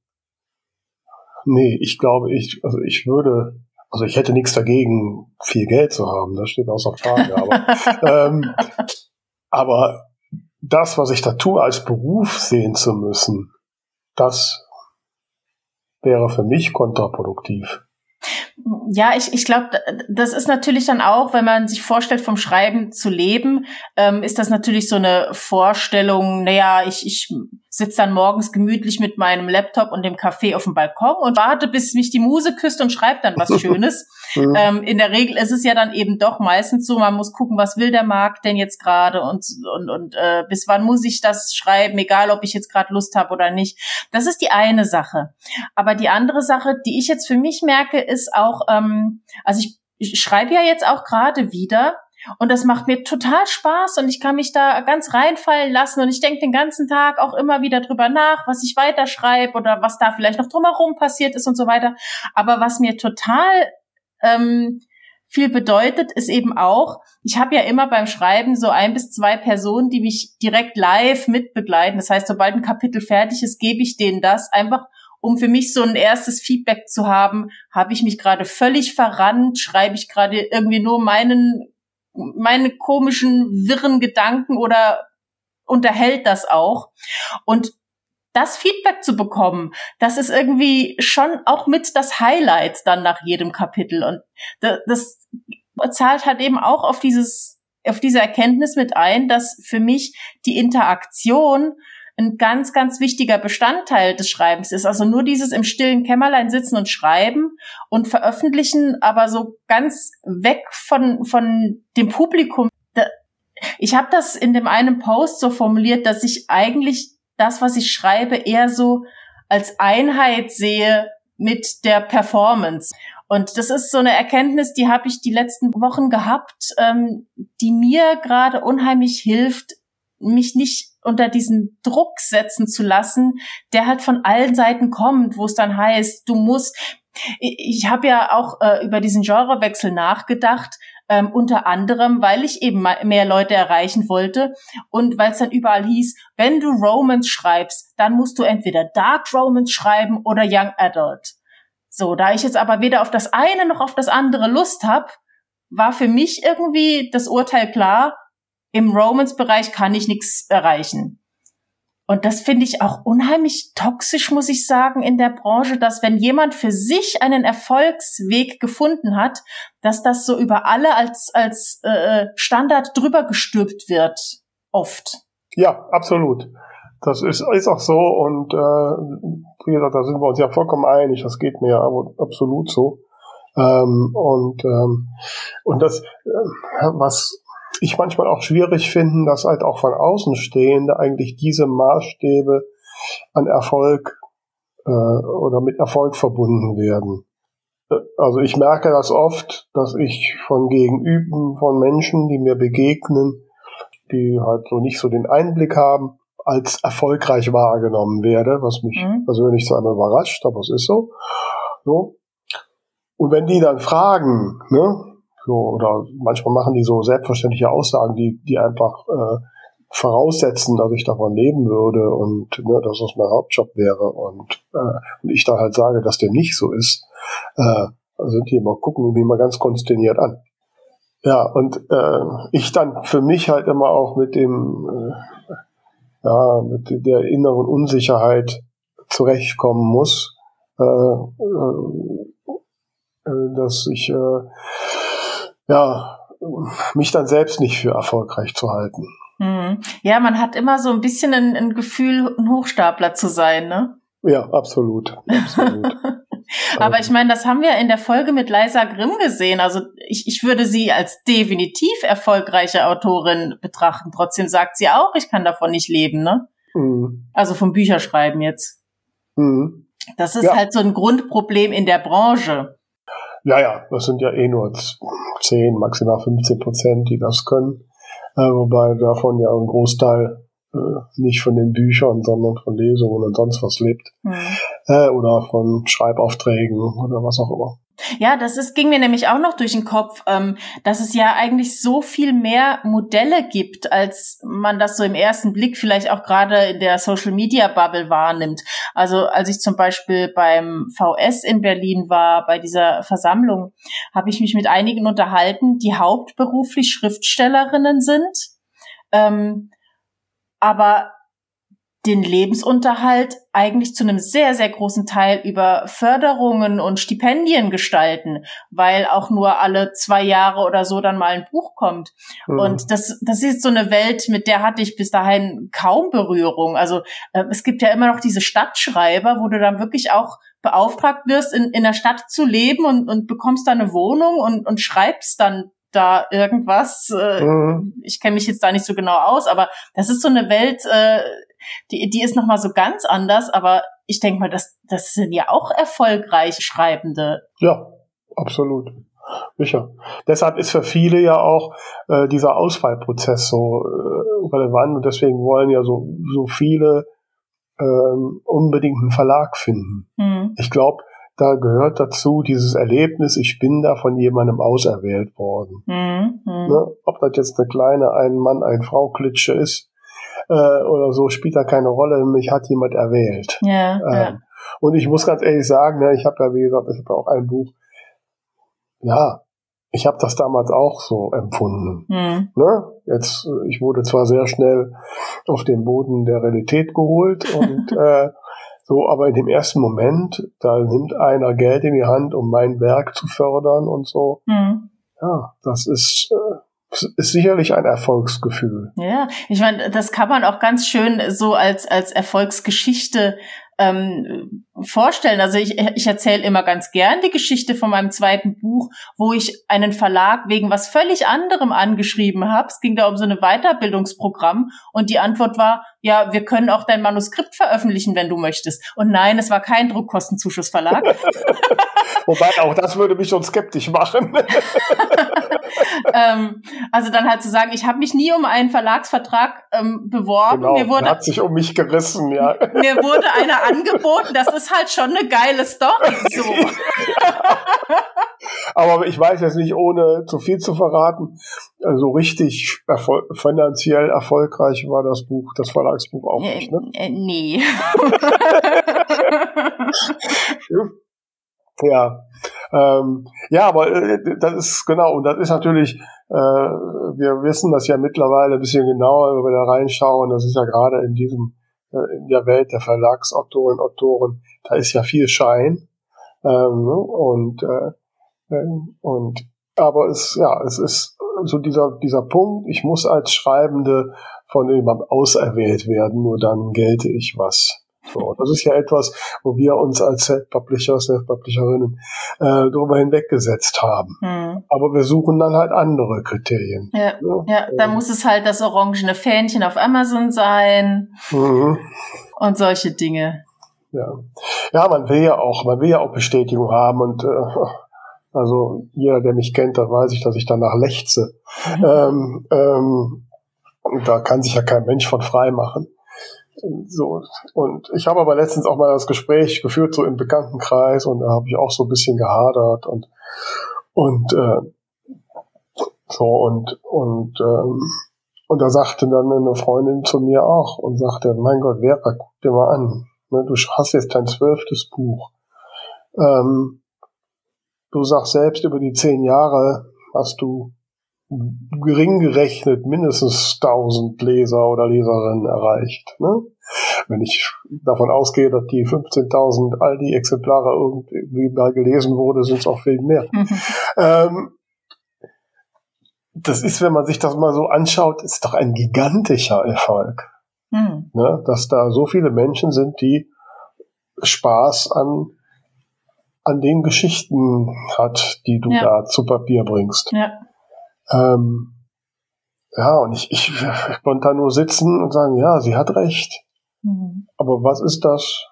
Nee, ich glaube, ich, also ich würde, also ich hätte nichts dagegen, viel Geld zu haben, das steht außer Frage, aber, ähm, aber das, was ich da tue, als Beruf sehen zu müssen, das wäre für mich kontraproduktiv. Ja, ich, ich glaube, das ist natürlich dann auch, wenn man sich vorstellt, vom Schreiben zu leben, ähm, ist das natürlich so eine Vorstellung, naja, ich, ich sitze dann morgens gemütlich mit meinem Laptop und dem Kaffee auf dem Balkon und warte, bis mich die Muse küsst und schreibt dann was Schönes. ähm, in der Regel ist es ja dann eben doch meistens so, man muss gucken, was will der Markt denn jetzt gerade und, und, und äh, bis wann muss ich das schreiben, egal ob ich jetzt gerade Lust habe oder nicht. Das ist die eine Sache. Aber die andere Sache, die ich jetzt für mich merke, ist auch, ähm, also ich, ich schreibe ja jetzt auch gerade wieder und das macht mir total Spaß und ich kann mich da ganz reinfallen lassen und ich denke den ganzen Tag auch immer wieder drüber nach, was ich weiterschreibe oder was da vielleicht noch drumherum passiert ist und so weiter. Aber was mir total ähm, viel bedeutet, ist eben auch, ich habe ja immer beim Schreiben so ein bis zwei Personen, die mich direkt live mitbegleiten. Das heißt, sobald ein Kapitel fertig ist, gebe ich denen das einfach, um für mich so ein erstes Feedback zu haben. Habe ich mich gerade völlig verrannt? Schreibe ich gerade irgendwie nur meinen meine komischen, wirren Gedanken oder unterhält das auch. Und das Feedback zu bekommen, das ist irgendwie schon auch mit das Highlight dann nach jedem Kapitel. Und das zahlt halt eben auch auf dieses, auf diese Erkenntnis mit ein, dass für mich die Interaktion ein ganz, ganz wichtiger Bestandteil des Schreibens ist. Also nur dieses im stillen Kämmerlein sitzen und schreiben und veröffentlichen, aber so ganz weg von, von dem Publikum. Ich habe das in dem einen Post so formuliert, dass ich eigentlich das, was ich schreibe, eher so als Einheit sehe mit der Performance. Und das ist so eine Erkenntnis, die habe ich die letzten Wochen gehabt, ähm, die mir gerade unheimlich hilft, mich nicht unter diesen Druck setzen zu lassen, der halt von allen Seiten kommt, wo es dann heißt, du musst, ich habe ja auch äh, über diesen Genrewechsel nachgedacht, ähm, unter anderem, weil ich eben mehr Leute erreichen wollte und weil es dann überall hieß, wenn du Romance schreibst, dann musst du entweder Dark Romance schreiben oder Young Adult. So, da ich jetzt aber weder auf das eine noch auf das andere Lust habe, war für mich irgendwie das Urteil klar, im Romance-Bereich kann ich nichts erreichen. Und das finde ich auch unheimlich toxisch, muss ich sagen, in der Branche, dass wenn jemand für sich einen Erfolgsweg gefunden hat, dass das so über alle als, als äh, Standard drüber gestülpt wird. Oft. Ja, absolut. Das ist, ist auch so und äh, wie gesagt, da sind wir uns ja vollkommen einig, das geht mir aber absolut so. Ähm, und, ähm, und das, äh, was ich manchmal auch schwierig finden, dass halt auch von Außenstehende eigentlich diese Maßstäbe an Erfolg äh, oder mit Erfolg verbunden werden. Also ich merke das oft, dass ich von Gegenüben von Menschen, die mir begegnen, die halt so nicht so den Einblick haben, als erfolgreich wahrgenommen werde, was mich mhm. persönlich zwar immer überrascht, aber es ist so. so. Und wenn die dann fragen, ne, so, oder manchmal machen die so selbstverständliche Aussagen, die, die einfach äh, voraussetzen, dass ich davon leben würde und ne, dass das mein Hauptjob wäre und, äh, und ich da halt sage, dass der nicht so ist, äh, sind die immer, gucken die mal ganz konsterniert an. Ja, und äh, ich dann für mich halt immer auch mit dem, äh, ja, mit der inneren Unsicherheit zurechtkommen muss, äh, äh dass ich äh, ja, mich dann selbst nicht für erfolgreich zu halten. Mhm. Ja, man hat immer so ein bisschen ein, ein Gefühl, ein Hochstapler zu sein, ne? Ja, absolut. absolut. Aber ich meine, das haben wir in der Folge mit Leisa Grimm gesehen. Also ich, ich würde sie als definitiv erfolgreiche Autorin betrachten. Trotzdem sagt sie auch, ich kann davon nicht leben, ne? Mhm. Also vom Bücherschreiben jetzt. Mhm. Das ist ja. halt so ein Grundproblem in der Branche. Ja, ja, das sind ja eh nur 10, maximal 15 Prozent, die das können. Äh, wobei davon ja ein Großteil äh, nicht von den Büchern, sondern von Lesungen und sonst was lebt. Mhm. Äh, oder von Schreibaufträgen oder was auch immer. Ja, das ist, ging mir nämlich auch noch durch den Kopf, ähm, dass es ja eigentlich so viel mehr Modelle gibt, als man das so im ersten Blick vielleicht auch gerade in der Social Media Bubble wahrnimmt. Also als ich zum Beispiel beim VS in Berlin war, bei dieser Versammlung, habe ich mich mit einigen unterhalten, die hauptberuflich Schriftstellerinnen sind. Ähm, aber den Lebensunterhalt eigentlich zu einem sehr, sehr großen Teil über Förderungen und Stipendien gestalten, weil auch nur alle zwei Jahre oder so dann mal ein Buch kommt. Mhm. Und das, das ist so eine Welt, mit der hatte ich bis dahin kaum Berührung. Also äh, es gibt ja immer noch diese Stadtschreiber, wo du dann wirklich auch beauftragt wirst, in, in der Stadt zu leben und, und bekommst da eine Wohnung und, und schreibst dann da irgendwas. Äh, mhm. Ich kenne mich jetzt da nicht so genau aus, aber das ist so eine Welt, äh, die, die ist nochmal so ganz anders, aber ich denke mal, das, das sind ja auch erfolgreich Schreibende. Ja, absolut. Sicher. Deshalb ist für viele ja auch äh, dieser Auswahlprozess so äh, relevant und deswegen wollen ja so, so viele ähm, unbedingt einen Verlag finden. Mhm. Ich glaube, da gehört dazu dieses Erlebnis, ich bin da von jemandem auserwählt worden. Mhm. Ne? Ob das jetzt eine kleine Ein Mann, ein Frau Klitsche ist, äh, oder so, spielt da keine Rolle. Mich hat jemand erwählt. Ja, ähm, ja. Und ich muss ganz ehrlich sagen, ne, ich habe ja, wie gesagt, ich habe ja auch ein Buch. Ja, ich habe das damals auch so empfunden. Mhm. Ne? Jetzt, ich wurde zwar sehr schnell auf den Boden der Realität geholt und äh, so, aber in dem ersten Moment, da nimmt einer Geld in die Hand, um mein Werk zu fördern und so. Mhm. Ja, das ist äh, ist sicherlich ein Erfolgsgefühl. Ja, ich meine, das kann man auch ganz schön so als, als Erfolgsgeschichte ähm, vorstellen. Also ich, ich erzähle immer ganz gern die Geschichte von meinem zweiten Buch, wo ich einen Verlag wegen was völlig anderem angeschrieben habe. Es ging da um so ein Weiterbildungsprogramm und die Antwort war, ja, wir können auch dein Manuskript veröffentlichen, wenn du möchtest. Und nein, es war kein Druckkostenzuschussverlag. Wobei auch das würde mich schon skeptisch machen. ähm, also dann halt zu sagen, ich habe mich nie um einen Verlagsvertrag ähm, beworben. Genau, mir wurde, hat sich um mich gerissen, ja. Mir wurde einer angeboten, das ist halt schon eine geile Story. So. Aber ich weiß jetzt nicht, ohne zu viel zu verraten, so also richtig erfol finanziell erfolgreich war das Buch, das Verlagsbuch auch nicht, ne? Äh, nee. ja. Ähm, ja, aber äh, das ist genau, und das ist natürlich, äh, wir wissen das ja mittlerweile ein bisschen genauer, wenn wir da reinschauen, das ist ja gerade in diesem, äh, in der Welt der Verlagsautoren, Autoren, da ist ja viel Schein. Ähm, und, äh, äh, und aber es, ja, es ist so dieser, dieser Punkt, ich muss als Schreibende von jemandem auserwählt werden, nur dann gelte ich was. So, das ist ja etwas, wo wir uns als Self-Publisher, Self-Publisherinnen äh, darüber hinweggesetzt haben. Mhm. Aber wir suchen dann halt andere Kriterien. Ja, ja, ja da muss es halt das orangene Fähnchen auf Amazon sein mhm. und solche Dinge. Ja. ja, man will ja auch, man will ja auch Bestätigung haben und äh, also jeder, der mich kennt, da weiß ich, dass ich danach lechze. Mhm. Ähm, ähm, da kann sich ja kein Mensch von frei machen. So, und ich habe aber letztens auch mal das Gespräch geführt, so im Bekanntenkreis, und da habe ich auch so ein bisschen gehadert und und äh, so und und ähm, und da sagte dann eine Freundin zu mir auch und sagte, mein Gott, Vera, guck dir mal an, ne, du hast jetzt dein zwölftes Buch. Ähm, du sagst selbst, über die zehn Jahre hast du gering gerechnet mindestens 1000 Leser oder Leserinnen erreicht. Ne? Wenn ich davon ausgehe, dass die 15.000 all die Exemplare irgendwie mal gelesen wurde, sind es auch viel mehr. Mhm. Ähm, das ist, wenn man sich das mal so anschaut, ist doch ein gigantischer Erfolg. Mhm. Ne? Dass da so viele Menschen sind, die Spaß an an den Geschichten hat, die du ja. da zu Papier bringst. Ja. Ähm, ja, und ich, ich, ich konnte da nur sitzen und sagen, ja, sie hat recht. Mhm. Aber was ist das?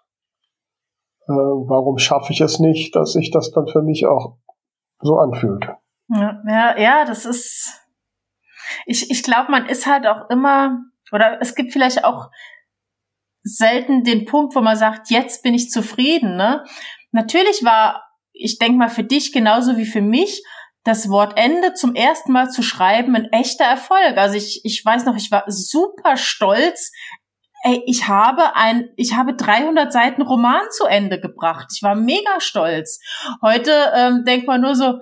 Äh, warum schaffe ich es nicht, dass sich das dann für mich auch so anfühlt? Ja, ja, ja das ist. Ich, ich glaube, man ist halt auch immer, oder es gibt vielleicht auch selten den Punkt, wo man sagt, jetzt bin ich zufrieden. Ne? Natürlich war, ich denke mal, für dich genauso wie für mich das Wort Ende zum ersten Mal zu schreiben ein echter Erfolg. Also ich, ich weiß noch, ich war super stolz. Ey, ich habe ein, ich habe 300 Seiten Roman zu Ende gebracht. Ich war mega stolz. Heute ähm, denkt man nur so,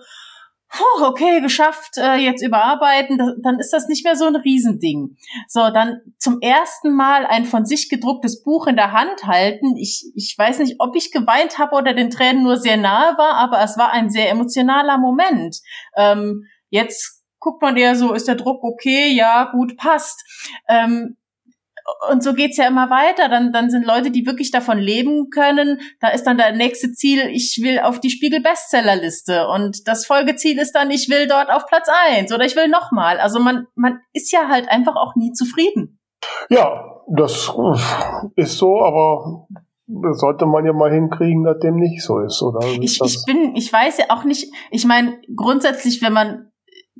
puh, okay, geschafft, äh, jetzt überarbeiten, da, dann ist das nicht mehr so ein Riesending. So, dann zum ersten Mal ein von sich gedrucktes Buch in der Hand halten. Ich, ich weiß nicht, ob ich geweint habe oder den Tränen nur sehr nahe war, aber es war ein sehr emotionaler Moment. Ähm, jetzt guckt man eher so, ist der Druck okay? Ja, gut, passt. Ähm, und so geht's ja immer weiter. Dann, dann sind Leute, die wirklich davon leben können. Da ist dann der nächste Ziel, ich will auf die Spiegel-Bestsellerliste. Und das Folgeziel ist dann, ich will dort auf Platz eins oder ich will nochmal. Also man, man ist ja halt einfach auch nie zufrieden. Ja, das ist so, aber das sollte man ja mal hinkriegen, dass dem nicht so ist, oder? Ich, ich bin, ich weiß ja auch nicht, ich meine, grundsätzlich, wenn man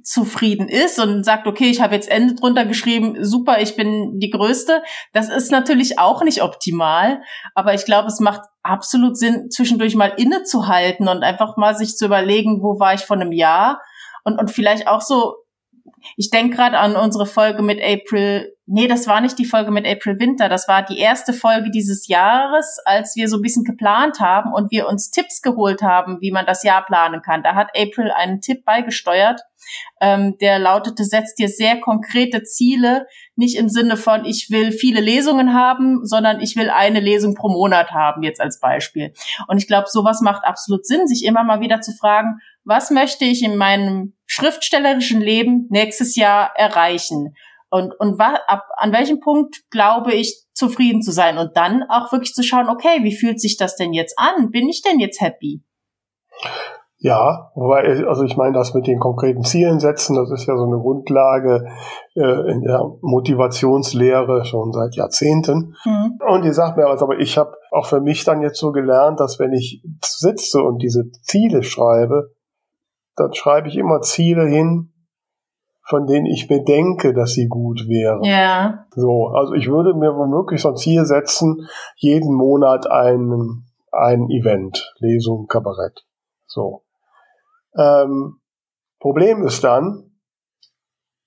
zufrieden ist und sagt, okay, ich habe jetzt Ende drunter geschrieben, super, ich bin die Größte. Das ist natürlich auch nicht optimal, aber ich glaube, es macht absolut Sinn, zwischendurch mal innezuhalten und einfach mal sich zu überlegen, wo war ich vor einem Jahr und, und vielleicht auch so ich denke gerade an unsere Folge mit April. Nee, das war nicht die Folge mit April Winter. Das war die erste Folge dieses Jahres, als wir so ein bisschen geplant haben und wir uns Tipps geholt haben, wie man das Jahr planen kann. Da hat April einen Tipp beigesteuert, ähm, der lautete, setz dir sehr konkrete Ziele, nicht im Sinne von, ich will viele Lesungen haben, sondern ich will eine Lesung pro Monat haben, jetzt als Beispiel. Und ich glaube, sowas macht absolut Sinn, sich immer mal wieder zu fragen, was möchte ich in meinem schriftstellerischen Leben nächstes Jahr erreichen? Und, und wa, ab, an welchem Punkt glaube ich, zufrieden zu sein? Und dann auch wirklich zu schauen, okay, wie fühlt sich das denn jetzt an? Bin ich denn jetzt happy? Ja, wobei, also ich meine, das mit den konkreten Zielen setzen, das ist ja so eine Grundlage äh, in der Motivationslehre schon seit Jahrzehnten. Mhm. Und die sagt mir was, aber ich habe auch für mich dann jetzt so gelernt, dass wenn ich sitze und diese Ziele schreibe, dann schreibe ich immer Ziele hin, von denen ich mir denke, dass sie gut wären. Ja. So, also ich würde mir womöglich so ein Ziel setzen, jeden Monat ein, ein Event, Lesung, Kabarett. So. Ähm, Problem ist dann,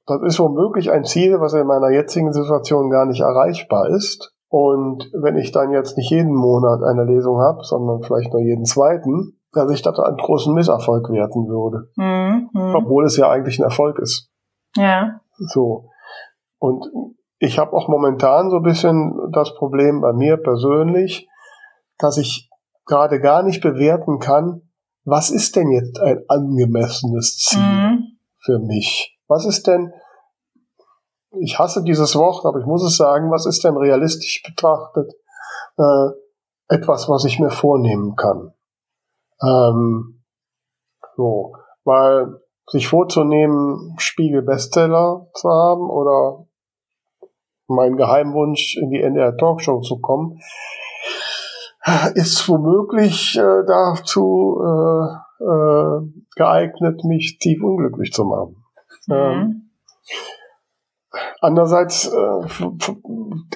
das ist womöglich ein Ziel, was in meiner jetzigen Situation gar nicht erreichbar ist. Und wenn ich dann jetzt nicht jeden Monat eine Lesung habe, sondern vielleicht nur jeden zweiten, dass ich das einen großen Misserfolg werten würde. Mhm. Obwohl es ja eigentlich ein Erfolg ist. Ja. So. Und ich habe auch momentan so ein bisschen das Problem bei mir persönlich, dass ich gerade gar nicht bewerten kann, was ist denn jetzt ein angemessenes Ziel mhm. für mich? Was ist denn, ich hasse dieses Wort, aber ich muss es sagen, was ist denn realistisch betrachtet äh, etwas, was ich mir vornehmen kann? Ähm, so, weil sich vorzunehmen, Spiegel Bestseller zu haben oder mein Geheimwunsch in die NDR Talkshow zu kommen, ist womöglich äh, dazu äh, äh, geeignet, mich tief unglücklich zu machen. Mhm. Ähm, andererseits äh,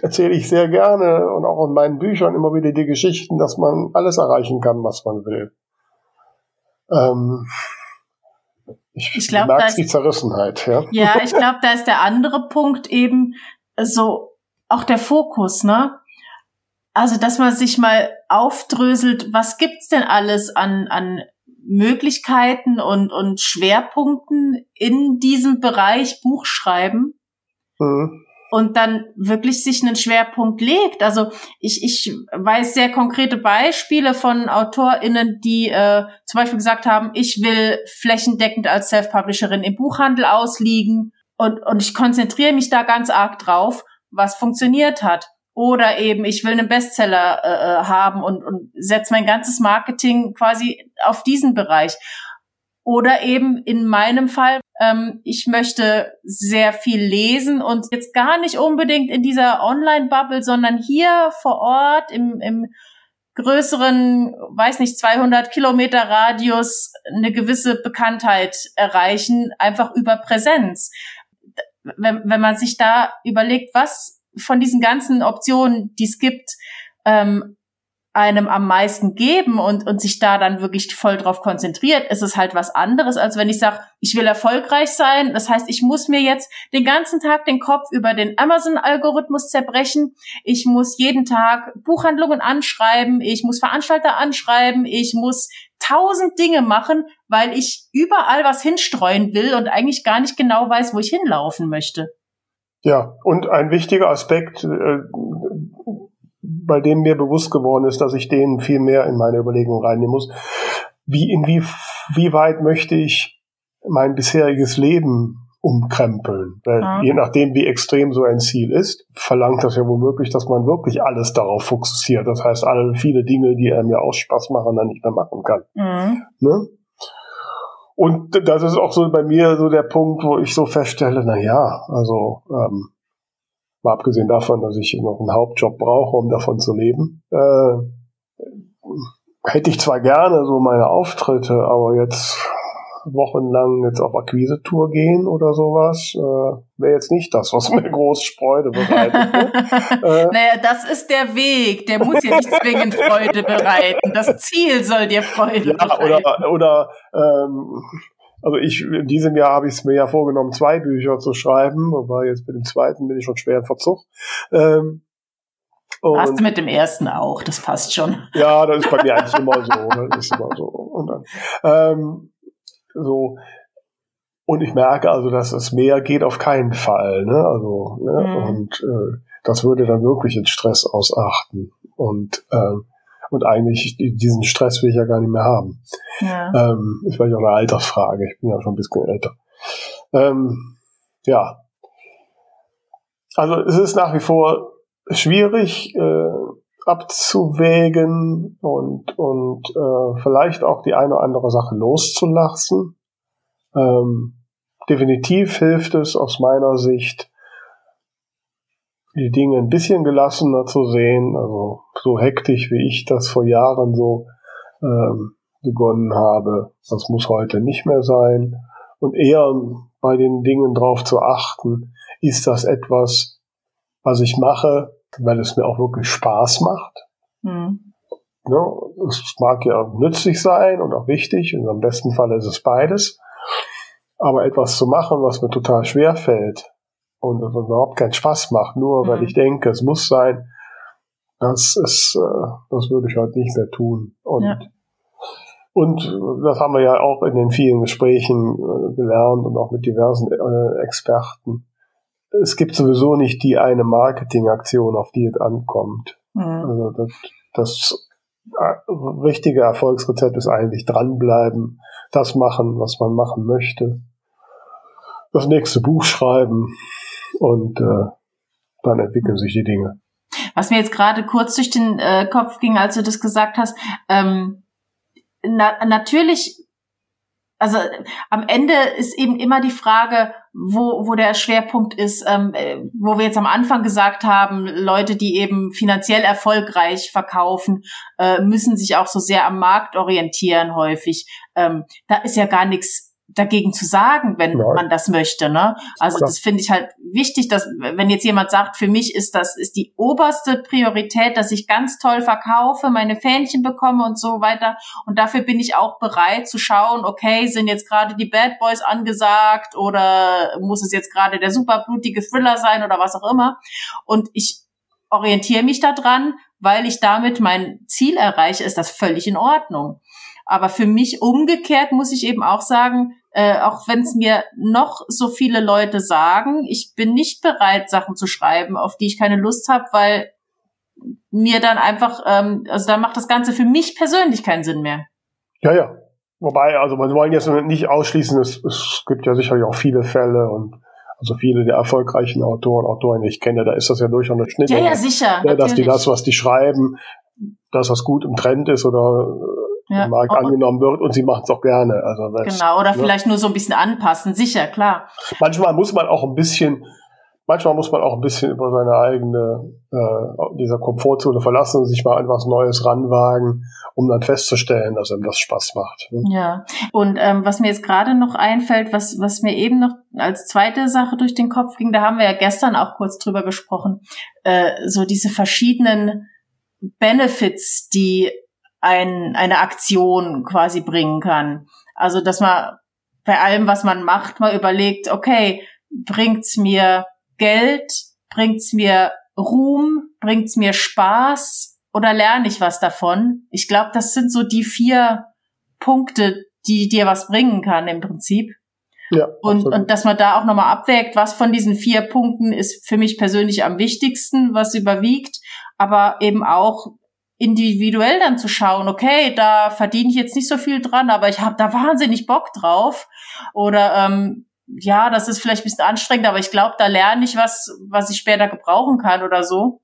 erzähle ich sehr gerne und auch in meinen Büchern immer wieder die Geschichten, dass man alles erreichen kann, was man will. Ähm, ich, ich glaube, da ist die Zerrissenheit. Ja, ja ich glaube, da ist der andere Punkt eben so auch der Fokus, ne? Also, dass man sich mal aufdröselt, was gibt's denn alles an, an Möglichkeiten und, und Schwerpunkten in diesem Bereich Buchschreiben? Mhm. Und dann wirklich sich einen Schwerpunkt legt. Also ich, ich weiß sehr konkrete Beispiele von AutorInnen, die äh, zum Beispiel gesagt haben, ich will flächendeckend als Self-Publisherin im Buchhandel ausliegen und, und ich konzentriere mich da ganz arg drauf, was funktioniert hat. Oder eben, ich will einen Bestseller äh, äh, haben und, und setze mein ganzes Marketing quasi auf diesen Bereich. Oder eben in meinem Fall, ähm, ich möchte sehr viel lesen und jetzt gar nicht unbedingt in dieser Online-Bubble, sondern hier vor Ort im, im größeren, weiß nicht, 200 Kilometer Radius eine gewisse Bekanntheit erreichen, einfach über Präsenz. Wenn, wenn man sich da überlegt, was von diesen ganzen Optionen, die es gibt, ähm, einem am meisten geben und, und sich da dann wirklich voll drauf konzentriert, ist es halt was anderes, als wenn ich sage, ich will erfolgreich sein. Das heißt, ich muss mir jetzt den ganzen Tag den Kopf über den Amazon-Algorithmus zerbrechen. Ich muss jeden Tag Buchhandlungen anschreiben. Ich muss Veranstalter anschreiben. Ich muss tausend Dinge machen, weil ich überall was hinstreuen will und eigentlich gar nicht genau weiß, wo ich hinlaufen möchte. Ja, und ein wichtiger Aspekt, äh, bei dem mir bewusst geworden ist, dass ich den viel mehr in meine Überlegung reinnehmen muss. Wie, inwie, wie weit möchte ich mein bisheriges Leben umkrempeln? Weil ja. je nachdem, wie extrem so ein Ziel ist, verlangt das ja womöglich, dass man wirklich alles darauf fokussiert. Das heißt, alle viele Dinge, die einem ja auch Spaß machen, dann nicht mehr machen kann. Mhm. Ne? Und das ist auch so bei mir so der Punkt, wo ich so feststelle, na ja, also ähm, mal abgesehen davon, dass ich noch einen Hauptjob brauche, um davon zu leben, äh, hätte ich zwar gerne so meine Auftritte, aber jetzt wochenlang jetzt auf Akquise-Tour gehen oder sowas, äh, wäre jetzt nicht das, was mir groß Freude bereitet. Ne? äh, naja, das ist der Weg, der muss ja nicht zwingend Freude bereiten. Das Ziel soll dir Freude ja, bereiten. Oder, oder ähm, also ich, in diesem Jahr habe ich es mir ja vorgenommen, zwei Bücher zu schreiben, wobei jetzt mit dem zweiten bin ich schon schwer in Verzug. Ähm, Hast du mit dem ersten auch, das passt schon. Ja, das ist bei mir eigentlich immer so. Das ist immer so. Und dann, ähm, so. Und ich merke also, dass es mehr geht auf keinen Fall. Ne? Also, ne? Mhm. Und äh, das würde dann wirklich den Stress ausachten. Und, ähm, und eigentlich diesen Stress will ich ja gar nicht mehr haben. Ja. Ähm, ist vielleicht auch eine Altersfrage. Ich bin ja schon ein bisschen älter. Ähm, ja. also es ist nach wie vor schwierig äh, abzuwägen und, und äh, vielleicht auch die eine oder andere Sache loszulassen. Ähm, definitiv hilft es aus meiner Sicht, die Dinge ein bisschen gelassener zu sehen, also so hektisch wie ich das vor Jahren so ähm, begonnen habe. Das muss heute nicht mehr sein. Und eher bei den Dingen drauf zu achten, ist das etwas, was ich mache, weil es mir auch wirklich Spaß macht. Mhm. Ja, es mag ja nützlich sein und auch wichtig, und am besten Fall ist es beides. Aber etwas zu machen, was mir total schwer fällt und überhaupt keinen Spaß macht, nur mhm. weil ich denke, es muss sein, das ist, äh, das würde ich halt nicht mehr tun. Und, ja. und das haben wir ja auch in den vielen Gesprächen äh, gelernt und auch mit diversen äh, Experten. Es gibt sowieso nicht die eine Marketingaktion, auf die es ankommt. Mhm. Also das, das richtige Erfolgsrezept ist eigentlich dranbleiben, das machen, was man machen möchte, das nächste Buch schreiben und äh, dann entwickeln sich die Dinge. Was mir jetzt gerade kurz durch den äh, Kopf ging, als du das gesagt hast, ähm, na, natürlich, also am Ende ist eben immer die Frage, wo, wo der Schwerpunkt ist, ähm, äh, wo wir jetzt am Anfang gesagt haben, Leute, die eben finanziell erfolgreich verkaufen, äh, müssen sich auch so sehr am Markt orientieren häufig. Ähm, da ist ja gar nichts dagegen zu sagen, wenn Nein. man das möchte. Ne? Also Klar. das finde ich halt wichtig, dass wenn jetzt jemand sagt, für mich ist das ist die oberste Priorität, dass ich ganz toll verkaufe, meine Fähnchen bekomme und so weiter. Und dafür bin ich auch bereit zu schauen, okay, sind jetzt gerade die Bad Boys angesagt oder muss es jetzt gerade der superblutige Thriller sein oder was auch immer. Und ich orientiere mich daran, weil ich damit mein Ziel erreiche, ist das völlig in Ordnung. Aber für mich umgekehrt muss ich eben auch sagen, äh, auch wenn es mir noch so viele Leute sagen, ich bin nicht bereit, Sachen zu schreiben, auf die ich keine Lust habe, weil mir dann einfach, ähm, also da macht das Ganze für mich persönlich keinen Sinn mehr. Ja, ja. Wobei, also man wollen jetzt nicht ausschließen, es, es gibt ja sicherlich auch viele Fälle und also viele der erfolgreichen Autoren, Autoren, die ich kenne, da ist das ja durchaus eine Schnitt. Ja, ja, sicher. Ja, dass die das, was die schreiben, dass das gut im Trend ist oder ja. im Markt oh. angenommen wird und sie macht es auch gerne. Also das, genau, oder ne? vielleicht nur so ein bisschen anpassen, sicher, klar. Manchmal muss man auch ein bisschen, manchmal muss man auch ein bisschen über seine eigene, äh, dieser Komfortzone verlassen und sich mal an was Neues ranwagen, um dann festzustellen, dass einem das Spaß macht. Ne? Ja, und ähm, was mir jetzt gerade noch einfällt, was, was mir eben noch als zweite Sache durch den Kopf ging, da haben wir ja gestern auch kurz drüber gesprochen, äh, so diese verschiedenen Benefits, die ein, eine Aktion quasi bringen kann. Also, dass man bei allem, was man macht, mal überlegt, okay, bringt's mir Geld, bringt's mir Ruhm, bringt's mir Spaß oder lerne ich was davon? Ich glaube, das sind so die vier Punkte, die dir was bringen kann im Prinzip. Ja, und, und dass man da auch nochmal abwägt, was von diesen vier Punkten ist für mich persönlich am wichtigsten, was überwiegt, aber eben auch, individuell dann zu schauen, okay, da verdiene ich jetzt nicht so viel dran, aber ich habe da wahnsinnig Bock drauf. Oder ähm, ja, das ist vielleicht ein bisschen anstrengend, aber ich glaube, da lerne ich was, was ich später gebrauchen kann oder so.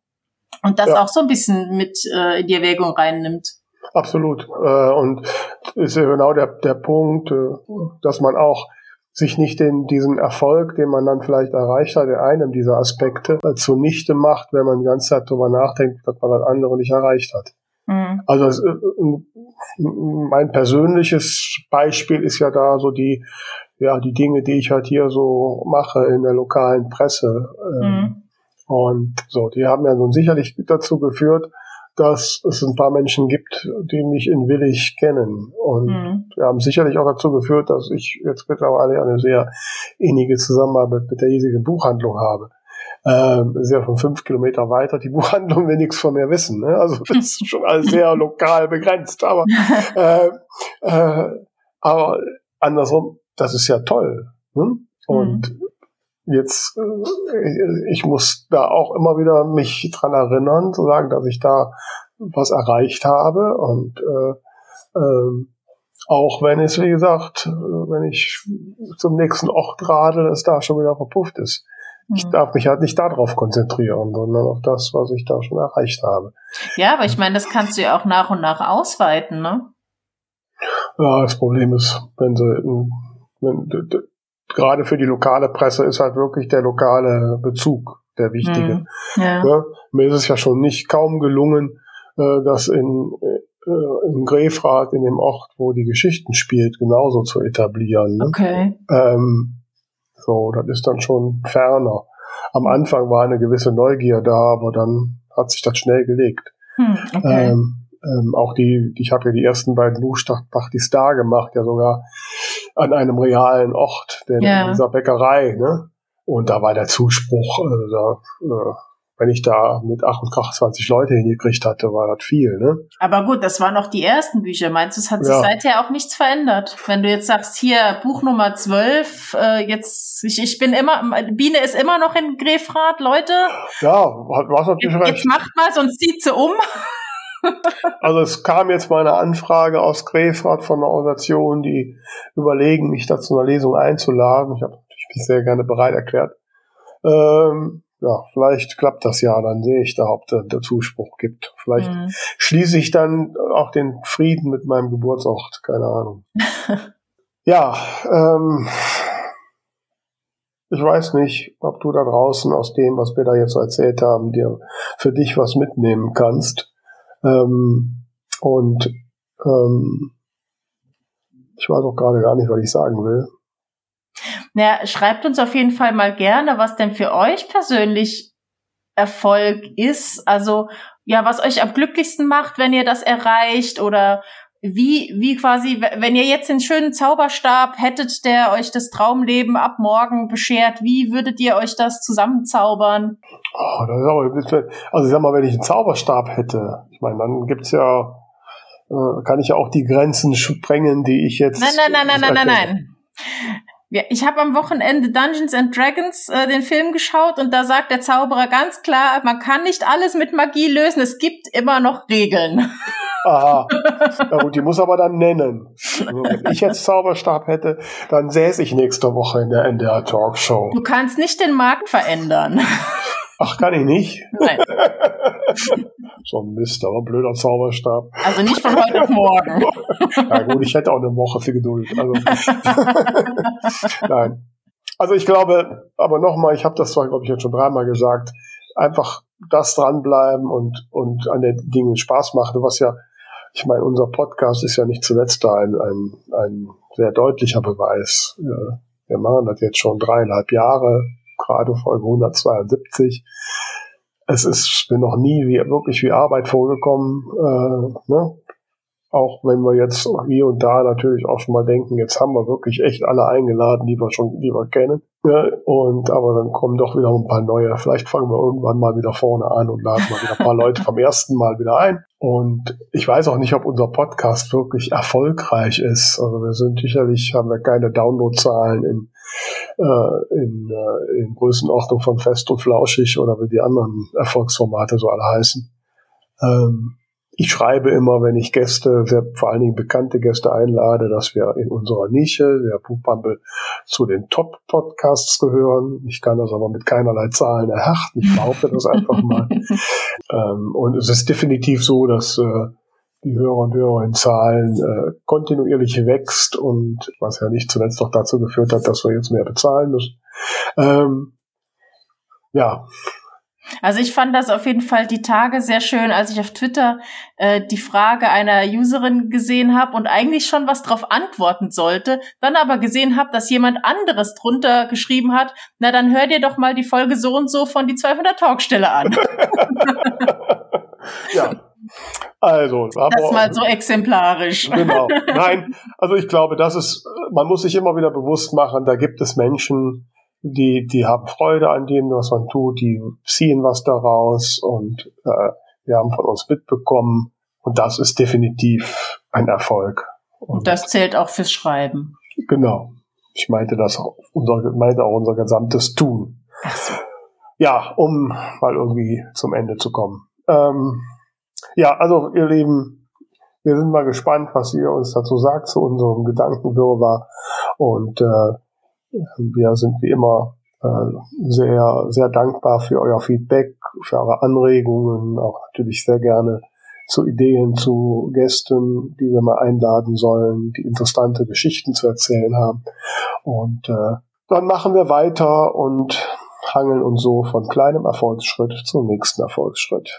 Und das ja. auch so ein bisschen mit äh, in die Erwägung reinnimmt. Absolut. Äh, und ist ja genau der, der Punkt, äh, dass man auch sich nicht den, diesen Erfolg, den man dann vielleicht erreicht hat, in einem dieser Aspekte äh, zunichte macht, wenn man die ganze Zeit darüber nachdenkt, dass man das andere nicht erreicht hat. Mhm. Also äh, mein persönliches Beispiel ist ja da so die, ja, die Dinge, die ich halt hier so mache in der lokalen Presse. Ähm, mhm. Und so, die haben ja nun sicherlich dazu geführt, dass es ein paar Menschen gibt, die mich in Willig kennen. Und mhm. wir haben sicherlich auch dazu geführt, dass ich jetzt mittlerweile eine sehr innige Zusammenarbeit mit der hiesigen Buchhandlung habe. Ähm, ist ja von fünf Kilometer weiter die Buchhandlung will nichts von mir wissen. Ne? Also das ist schon alles sehr lokal begrenzt. Aber, äh, äh, aber andersrum, das ist ja toll. Ne? Und mhm jetzt, äh, ich muss da auch immer wieder mich dran erinnern, zu sagen, dass ich da was erreicht habe und äh, äh, auch wenn es, wie gesagt, wenn ich zum nächsten Ort radel, es da schon wieder verpufft ist. Ich hm. darf mich halt nicht darauf konzentrieren, sondern auf das, was ich da schon erreicht habe. Ja, aber ich meine, das kannst du ja auch nach und nach ausweiten, ne? Ja, das Problem ist, wenn sie, gerade für die lokale Presse ist halt wirklich der lokale Bezug der wichtige. Hm, ja. Ja, mir ist es ja schon nicht kaum gelungen, äh, das in, äh, in Grefrath, in dem Ort, wo die Geschichten spielt, genauso zu etablieren. Ne? Okay. Ähm, so, das ist dann schon ferner. Am Anfang war eine gewisse Neugier da, aber dann hat sich das schnell gelegt. Hm, okay. ähm, ähm, auch die, ich habe ja die ersten beiden Buchstabachtis da gemacht, ja sogar an einem realen Ort, denn ja. in dieser Bäckerei, ne? Und da war der Zuspruch, äh, da, äh, wenn ich da mit Ach und Krach 20 Leute hingekriegt hatte, war das viel, ne? Aber gut, das waren noch die ersten Bücher. Meinst du, es hat sich ja. seither auch nichts verändert? Wenn du jetzt sagst, hier, Buch Nummer 12, äh, jetzt, ich, ich bin immer, Biene ist immer noch in Grefrath, Leute. Ja, du hast natürlich jetzt, recht. Jetzt macht mal, sonst zieht sie um. Also es kam jetzt mal eine Anfrage aus Grefrath von einer Organisation, die überlegen, mich da zu einer Lesung einzuladen. Ich habe mich sehr gerne bereit erklärt. Ähm, ja, vielleicht klappt das ja, dann sehe ich da, ob der, der Zuspruch gibt. Vielleicht mhm. schließe ich dann auch den Frieden mit meinem Geburtsort, keine Ahnung. ja, ähm, ich weiß nicht, ob du da draußen aus dem, was wir da jetzt so erzählt haben, dir für dich was mitnehmen kannst. Ähm, und ähm, ich weiß auch gerade gar nicht, was ich sagen will. Na, schreibt uns auf jeden Fall mal gerne, was denn für euch persönlich Erfolg ist. Also, ja, was euch am glücklichsten macht, wenn ihr das erreicht oder wie, wie quasi, wenn ihr jetzt den schönen Zauberstab hättet, der euch das Traumleben ab morgen beschert, wie würdet ihr euch das zusammenzaubern? Oh, das ist aber ein bisschen, also ich sag mal, wenn ich einen Zauberstab hätte, ich meine, dann gibt's ja, äh, kann ich ja auch die Grenzen sprengen, die ich jetzt. Nein, nein, nein, nein, nein, nein, nein. Ja, ich habe am Wochenende Dungeons and Dragons äh, den Film geschaut und da sagt der Zauberer ganz klar, man kann nicht alles mit Magie lösen, es gibt immer noch Regeln. Aha. Ja gut, die muss aber dann nennen. Also, wenn ich jetzt Zauberstab hätte, dann säße ich nächste Woche in der NDR Talkshow. Du kannst nicht den Markt verändern. Ach, kann ich nicht? Nein. so ein Mist, aber blöder Zauberstab. Also nicht von heute auf morgen. ja gut, ich hätte auch eine Woche für Geduld. Also, Nein. Also ich glaube, aber nochmal, ich habe das zwar, glaube ich, jetzt schon dreimal gesagt, einfach das dranbleiben und, und an den Dingen Spaß machen, was ja, ich meine, unser Podcast ist ja nicht zuletzt da ein, ein, ein sehr deutlicher Beweis. Wir machen das jetzt schon dreieinhalb Jahre, gerade Folge 172. Es ist mir noch nie wie, wirklich wie Arbeit vorgekommen. Äh, ne? Auch wenn wir jetzt hier und da natürlich auch schon mal denken, jetzt haben wir wirklich echt alle eingeladen, die wir schon, die wir kennen. Ja, und aber dann kommen doch wieder ein paar neue. Vielleicht fangen wir irgendwann mal wieder vorne an und laden mal wieder ein paar Leute vom ersten Mal wieder ein. Und ich weiß auch nicht, ob unser Podcast wirklich erfolgreich ist. Also wir sind sicherlich, haben wir keine Downloadzahlen in, äh, in, äh, in Größenordnung von Fest und Flauschig oder wie die anderen Erfolgsformate so alle heißen. Ähm, ich schreibe immer, wenn ich Gäste, sehr, vor allen Dingen bekannte Gäste einlade, dass wir in unserer Nische, der Buchbumble, zu den Top-Podcasts gehören. Ich kann das aber mit keinerlei Zahlen erhärten. Ich behaupte das einfach mal. ähm, und es ist definitiv so, dass äh, die Hörer und Hörerinnen Zahlen äh, kontinuierlich wächst und was ja nicht zuletzt auch dazu geführt hat, dass wir jetzt mehr bezahlen müssen. Ähm, ja, also ich fand das auf jeden Fall die Tage sehr schön, als ich auf Twitter äh, die Frage einer Userin gesehen habe und eigentlich schon was drauf antworten sollte, dann aber gesehen habe, dass jemand anderes drunter geschrieben hat, na dann hör dir doch mal die Folge so und so von die 200 Talkstelle an. ja. Also, das mal so exemplarisch. Genau. Nein, also ich glaube, das ist, man muss sich immer wieder bewusst machen, da gibt es Menschen, die, die haben Freude an dem, was man tut, die ziehen was daraus und äh, wir haben von uns mitbekommen und das ist definitiv ein Erfolg. Und, und das zählt auch fürs Schreiben. Genau. Ich meinte das auch, unser, meinte auch unser gesamtes Tun. Ach so. Ja, um mal irgendwie zum Ende zu kommen. Ähm, ja, also ihr Lieben, wir sind mal gespannt, was ihr uns dazu sagt zu unserem Gedankenwirrwarr und äh, wir sind wie immer äh, sehr, sehr dankbar für euer Feedback, für eure Anregungen, auch natürlich sehr gerne zu Ideen, zu Gästen, die wir mal einladen sollen, die interessante Geschichten zu erzählen haben. Und äh, dann machen wir weiter und hangeln uns so von kleinem Erfolgsschritt zum nächsten Erfolgsschritt.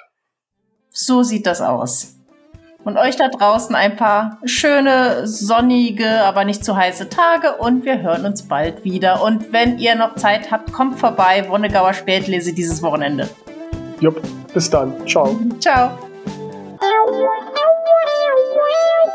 So sieht das aus und euch da draußen ein paar schöne, sonnige, aber nicht zu heiße Tage und wir hören uns bald wieder. Und wenn ihr noch Zeit habt, kommt vorbei, Wonnegauer Spätlese dieses Wochenende. Jupp, bis dann. Ciao. Ciao.